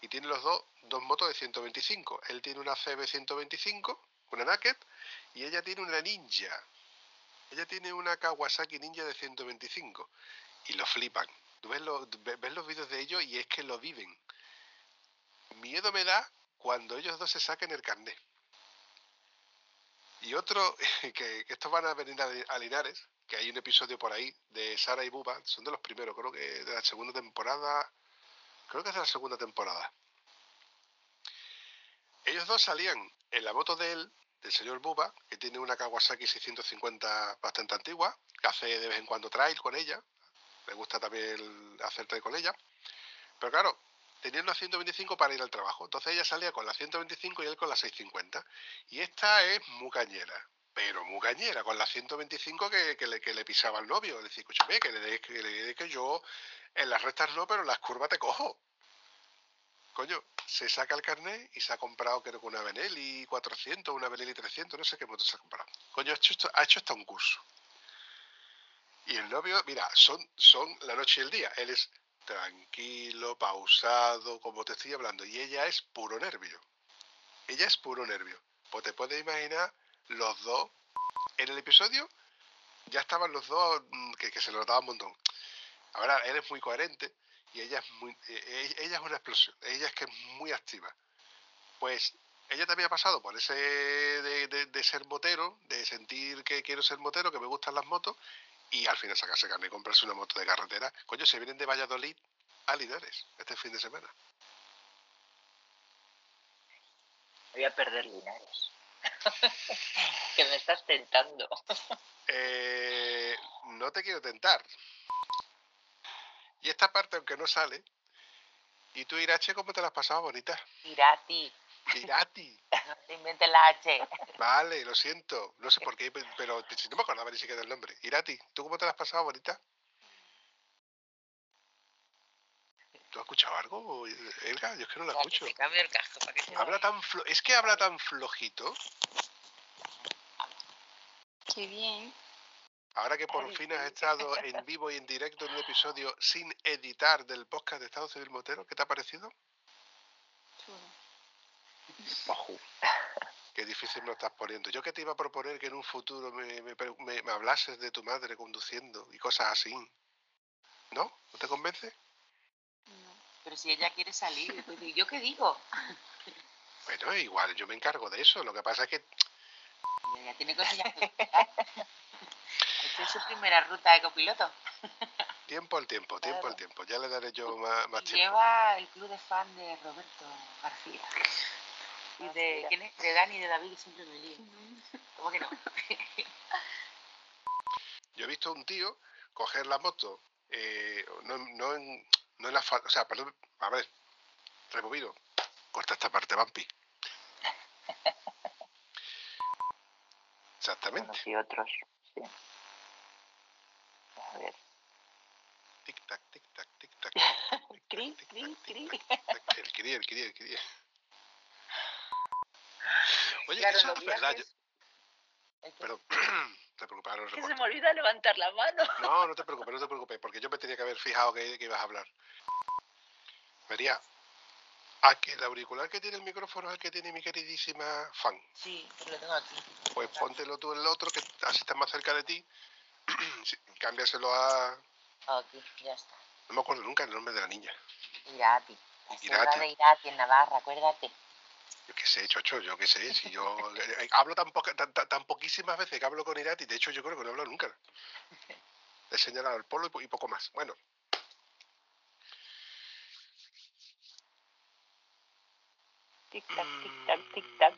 A: y tienen los dos dos motos de 125. Él tiene una CB 125, una Naked, y ella tiene una Ninja. Ella tiene una Kawasaki Ninja de 125 y lo flipan. Tú ves ves los vídeos de ellos y es que lo viven. Miedo me da cuando ellos dos se saquen el carnet. Y otro, que, que estos van a venir a Linares, que hay un episodio por ahí de Sara y Buba, son de los primeros, creo que de la segunda temporada, creo que es de la segunda temporada. Ellos dos salían en la moto de él, del señor Buba, que tiene una Kawasaki 650 bastante antigua, que hace de vez en cuando trail con ella, le gusta también el- hacer trail con ella, pero claro, tenían una 125 para ir al trabajo, entonces ella salía con la 125 y él con la 650, y esta es muy cañera, pero muy cañera, con la 125 que, que le, que le pisaba al novio, le decía, escúchame, que le des que, que yo en las rectas no, pero en las curvas te cojo. Coño, se saca el carnet y se ha comprado creo que una Benelli 400, una Benelli 300, no sé qué moto se ha comprado. Coño, ha hecho, ha hecho hasta un curso. Y el novio, mira, son, son la noche y el día. Él es tranquilo, pausado, como te estoy hablando. Y ella es puro nervio. Ella es puro nervio. Pues te puedes imaginar los dos. En el episodio ya estaban los dos mm, que, que se lo notaba un montón. Ahora, él es muy coherente y ella es muy eh, eh, ella es una explosión ella es que es muy activa pues ella también ha pasado por ese de, de- de ser motero de sentir que quiero ser motero que me gustan las motos y al final sacarse carne y comprarse una moto de carretera coño se vienen de Valladolid a Linares este fin de semana
C: Voy a perder Linares. que me estás tentando.
A: Eh, no te quiero tentar y esta parte aunque no sale y tú Irache cómo te la has pasado bonita
B: Irati,
A: Irati
B: no te inventes la H.
A: Vale, lo siento. No sé por qué, pe- pero si no me acordaba ni siquiera del nombre. Irati, ¿tú cómo te la has pasado, bonita? ¿Tú has escuchado algo, Elga? Yo es que no la
B: Para que
A: escucho.
B: te cambie el casco, para que se
A: Habla tan flo- es que habla tan flojito.
E: Qué bien.
A: Ahora que por fin has estado en vivo y en directo en un episodio sin editar del podcast de Estado Civil Motero, ¿qué te ha parecido?
E: Chulo.
A: Qué difícil me lo estás poniendo. Yo que te iba a proponer que en un futuro me, me me- me hablases de tu madre conduciendo y cosas así. ¿No? ¿No te convence?
E: No.
B: Pero si ella quiere salir, dice, ¿yo qué digo?
A: Bueno, igual, yo me encargo de eso. Lo que pasa es que
B: Ella ya tiene cosillas que Ha hecho su primera ruta de copiloto.
A: tiempo al tiempo, tiempo al tiempo. Ya le daré yo más, más tiempo.
B: lleva el club de fan de Roberto García. Y de. ¿quién es? de Dani y de David, que siempre me lío. ¿Cómo que no?
A: Yo he visto a un tío coger la moto, eh, no, no en, no en la fa- o sea, perdón, a ver, rebobino, corta esta parte, Vampi. Exactamente.
C: Y otros. Sí. A ver.
A: Tic tac, tic tac, tic tac.
B: Cri, cri, cri.
A: El cría, el cría, el cría. Oye,
B: Claro,
A: eso
B: los
A: es verdad. yo-
B: Es
A: perdón, te lo
C: Que se me olvida levantar la mano.
A: No, no te preocupes, no te preocupes, porque yo me tenía que haber fijado que, que ibas a hablar. María, ¿a que el auricular que tiene el micrófono es el que tiene mi queridísima fan?
B: Sí, lo tengo aquí.
A: Pues póntelo tú el otro, que así está más cerca de ti. Cámbiaselo a...
B: Aquí, ya está.
A: No me acuerdo nunca el nombre de la niña.
B: Irati. La
A: Irati.
B: de Irati en Navarra, acuérdate.
A: Yo qué sé, chocho, yo qué sé. Si yo hablo tan, poca- tan, tan- poquísimas veces que hablo con Irati, de hecho yo creo que no hablo nunca. He señalado el polo y, y poco más. Bueno,
C: Tic tac, tic tac, tic tac.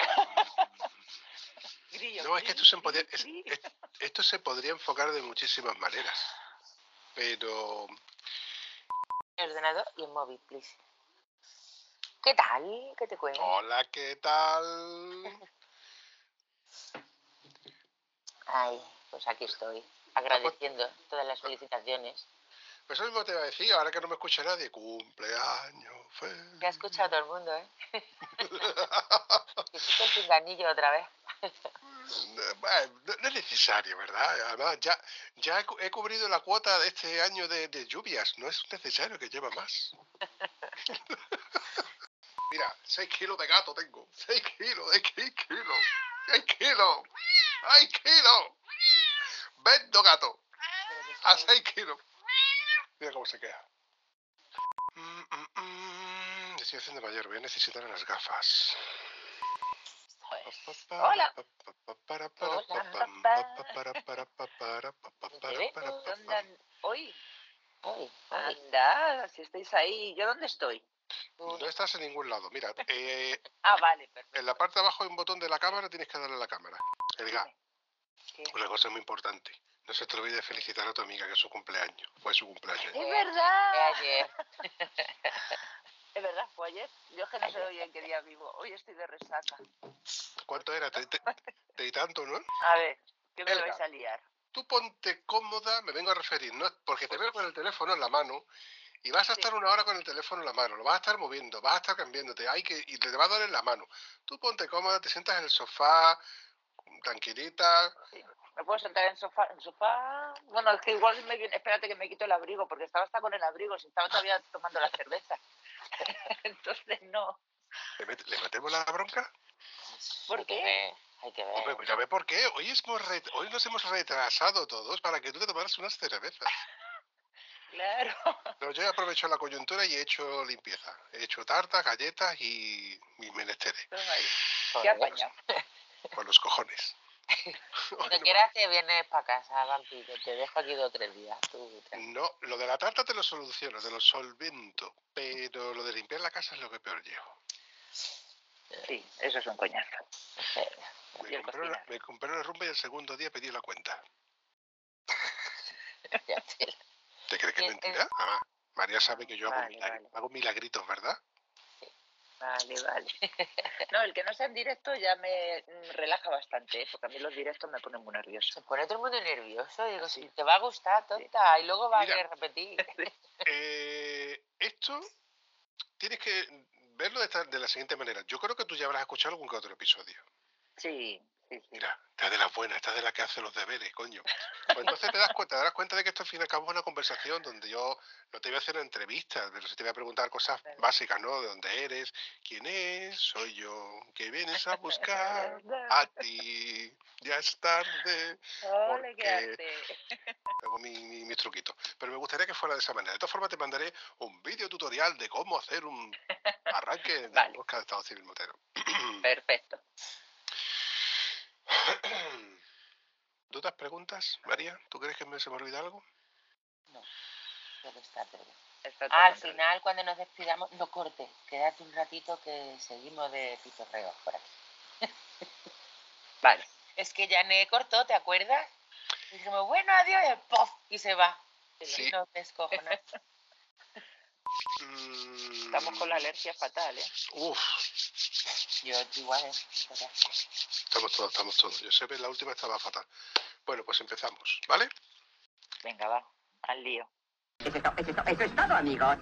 C: Grillo,
A: no, es que esto se, podía- es- es- esto se podría enfocar de muchísimas maneras. Pero
B: El ordenador y el móvil, please. ¿Qué tal? ¿Qué te cuento?
A: Hola, ¿qué tal?
B: Ay, pues aquí estoy, agradeciendo todas las felicitaciones.
A: Pues eso mismo te iba a decir, ahora que no me escucha nadie, cumpleaños feliz.
B: Me ha escuchado todo el mundo, ¿eh? Quito el pinganillo otra vez.
A: No, no es necesario, ¿verdad? Además, ya, ya he, cu- he cubrido la cuota de este año de, de lluvias, no es necesario que lleva más. Mira, 6 kilos de gato tengo, 6 kilos, de 6 kilos, 6 kilos, 6 kilos. Vendo gato, a 6 kilos. Mira cómo se queda. Mm, mm, mm, Estoy haciendo mayor, voy a necesitar unas gafas.
C: Hola.
B: ¿Dónde
C: ¿Dónde an- Hoy, anda, si estáis ahí. ¿Yo dónde estoy?
A: No estás en ningún lado. Mira, eh,
C: Ah, vale, perfecto.
A: en la parte de abajo hay un botón de la cámara, tienes que darle a la cámara. Elga,
C: ¿Qué?
A: una cosa muy importante. No se te olvide felicitar a tu amiga que es su cumpleaños. Fue su cumpleaños.
C: Es
B: Fue
C: verdad.
B: ayer.
C: Es verdad, fue ayer. Yo que no sé hoy en qué día vivo. Hoy estoy de resaca.
A: ¿Cuánto era? Te, te- te y tanto, ¿no?
C: A ver, ¿qué me
A: Elga.
C: vais a liar?
A: Tú ponte cómoda, me vengo a referir, ¿no? Porque te veo con el teléfono en la mano y vas a
C: Sí.
A: estar una hora con el teléfono en la mano, lo vas a estar moviendo, vas a estar cambiándote, hay que, y te va a doler la mano. Tú ponte cómoda, te sientas en el sofá, tranquilita,
C: ¿Me puedo sentar en sofá? ¿En sofá? Bueno, es que igual me. Espérate que me quito el abrigo, porque estaba hasta con el abrigo, si estaba todavía tomando la cerveza. Entonces, no.
A: ¿le, met- le metemos la bronca?
C: ¿Por
B: Hay que
C: qué?
B: ver, Hay que
A: Hombre,
B: ver.
A: pues ya ve por qué. Hoy, hemos re- hoy nos hemos retrasado todos para que tú te tomaras unas cervezas.
C: Claro.
A: No, yo he aprovechado la coyuntura y he hecho limpieza. He hecho tartas, galletas y, y menesteres.
C: Toma ahí. ¿Qué apañado?
A: Por los cojones.
B: Cuando quieras te vienes para casa, Vampi, que te dejo aquí dos o tres días. Tú.
A: No, lo de la tarta te lo soluciono, te lo solvento. Pero lo de limpiar la casa es lo que peor llevo.
C: Sí, eso es un coñazo.
A: Me compré, me una rumba y el segundo día pedí la cuenta.
B: Te-
A: ¿Te crees que es
B: Eh, eh.
A: mentira? Ah, María sabe que yo hago,
C: Vale,
A: milagr-
C: vale.
A: hago milagritos, ¿verdad?
C: Vale, vale. No, el que no sea en directo ya me mm, relaja bastante, ¿eh? porque a mí los directos me ponen muy nervioso.
B: Se pone todo el mundo nervioso. Digo, si te va a gustar, tonta. Y luego va
A: Mira.
B: a repetir.
A: Eh, esto tienes que verlo de, esta- de la siguiente manera. Yo creo que tú ya habrás escuchado algún que otro episodio.
C: Sí.
A: Mira, estás de las buenas, estás de la que hace los deberes, coño. Pues entonces te das cuenta, te darás cuenta de que esto al fin y al cabo es una conversación donde yo no te voy a hacer una entrevista, pero sí te voy a preguntar cosas básicas, ¿no? De dónde eres, quién es, soy yo, que vienes a buscar a ti, ya es tarde,
C: Ole, qué
A: porque- tengo mi, mi, mis truquitos. Pero me gustaría que fuera de esa manera. De todas formas te mandaré un vídeo tutorial de cómo hacer un arranque de
C: Vale.
A: de Estado Civil Motero.
C: Perfecto.
A: ¿Dudas, preguntas, María? ¿Tú crees que me se me olvida algo?
B: Creo que está todo.
C: Está todo
B: al final, cuando nos despidamos, no cortes. Quédate un ratito que seguimos de pitorreo por aquí.
C: Vale.
B: Es que ya ne cortó, ¿te acuerdas? Dijimos, bueno, adiós, y, ¡pof! y se va. Y
A: Sí.
B: nos
C: Estamos con la alergia fatal, ¿eh?
A: Mm, Uf,
B: Yo igual, ¿eh?
A: Estamos todos, estamos todos. Yo sé que la última estaba fatal. Bueno, pues empezamos, ¿vale?
C: Venga, va. Al lío.
H: Eso es, to- eso es to- eso es todo, amigos.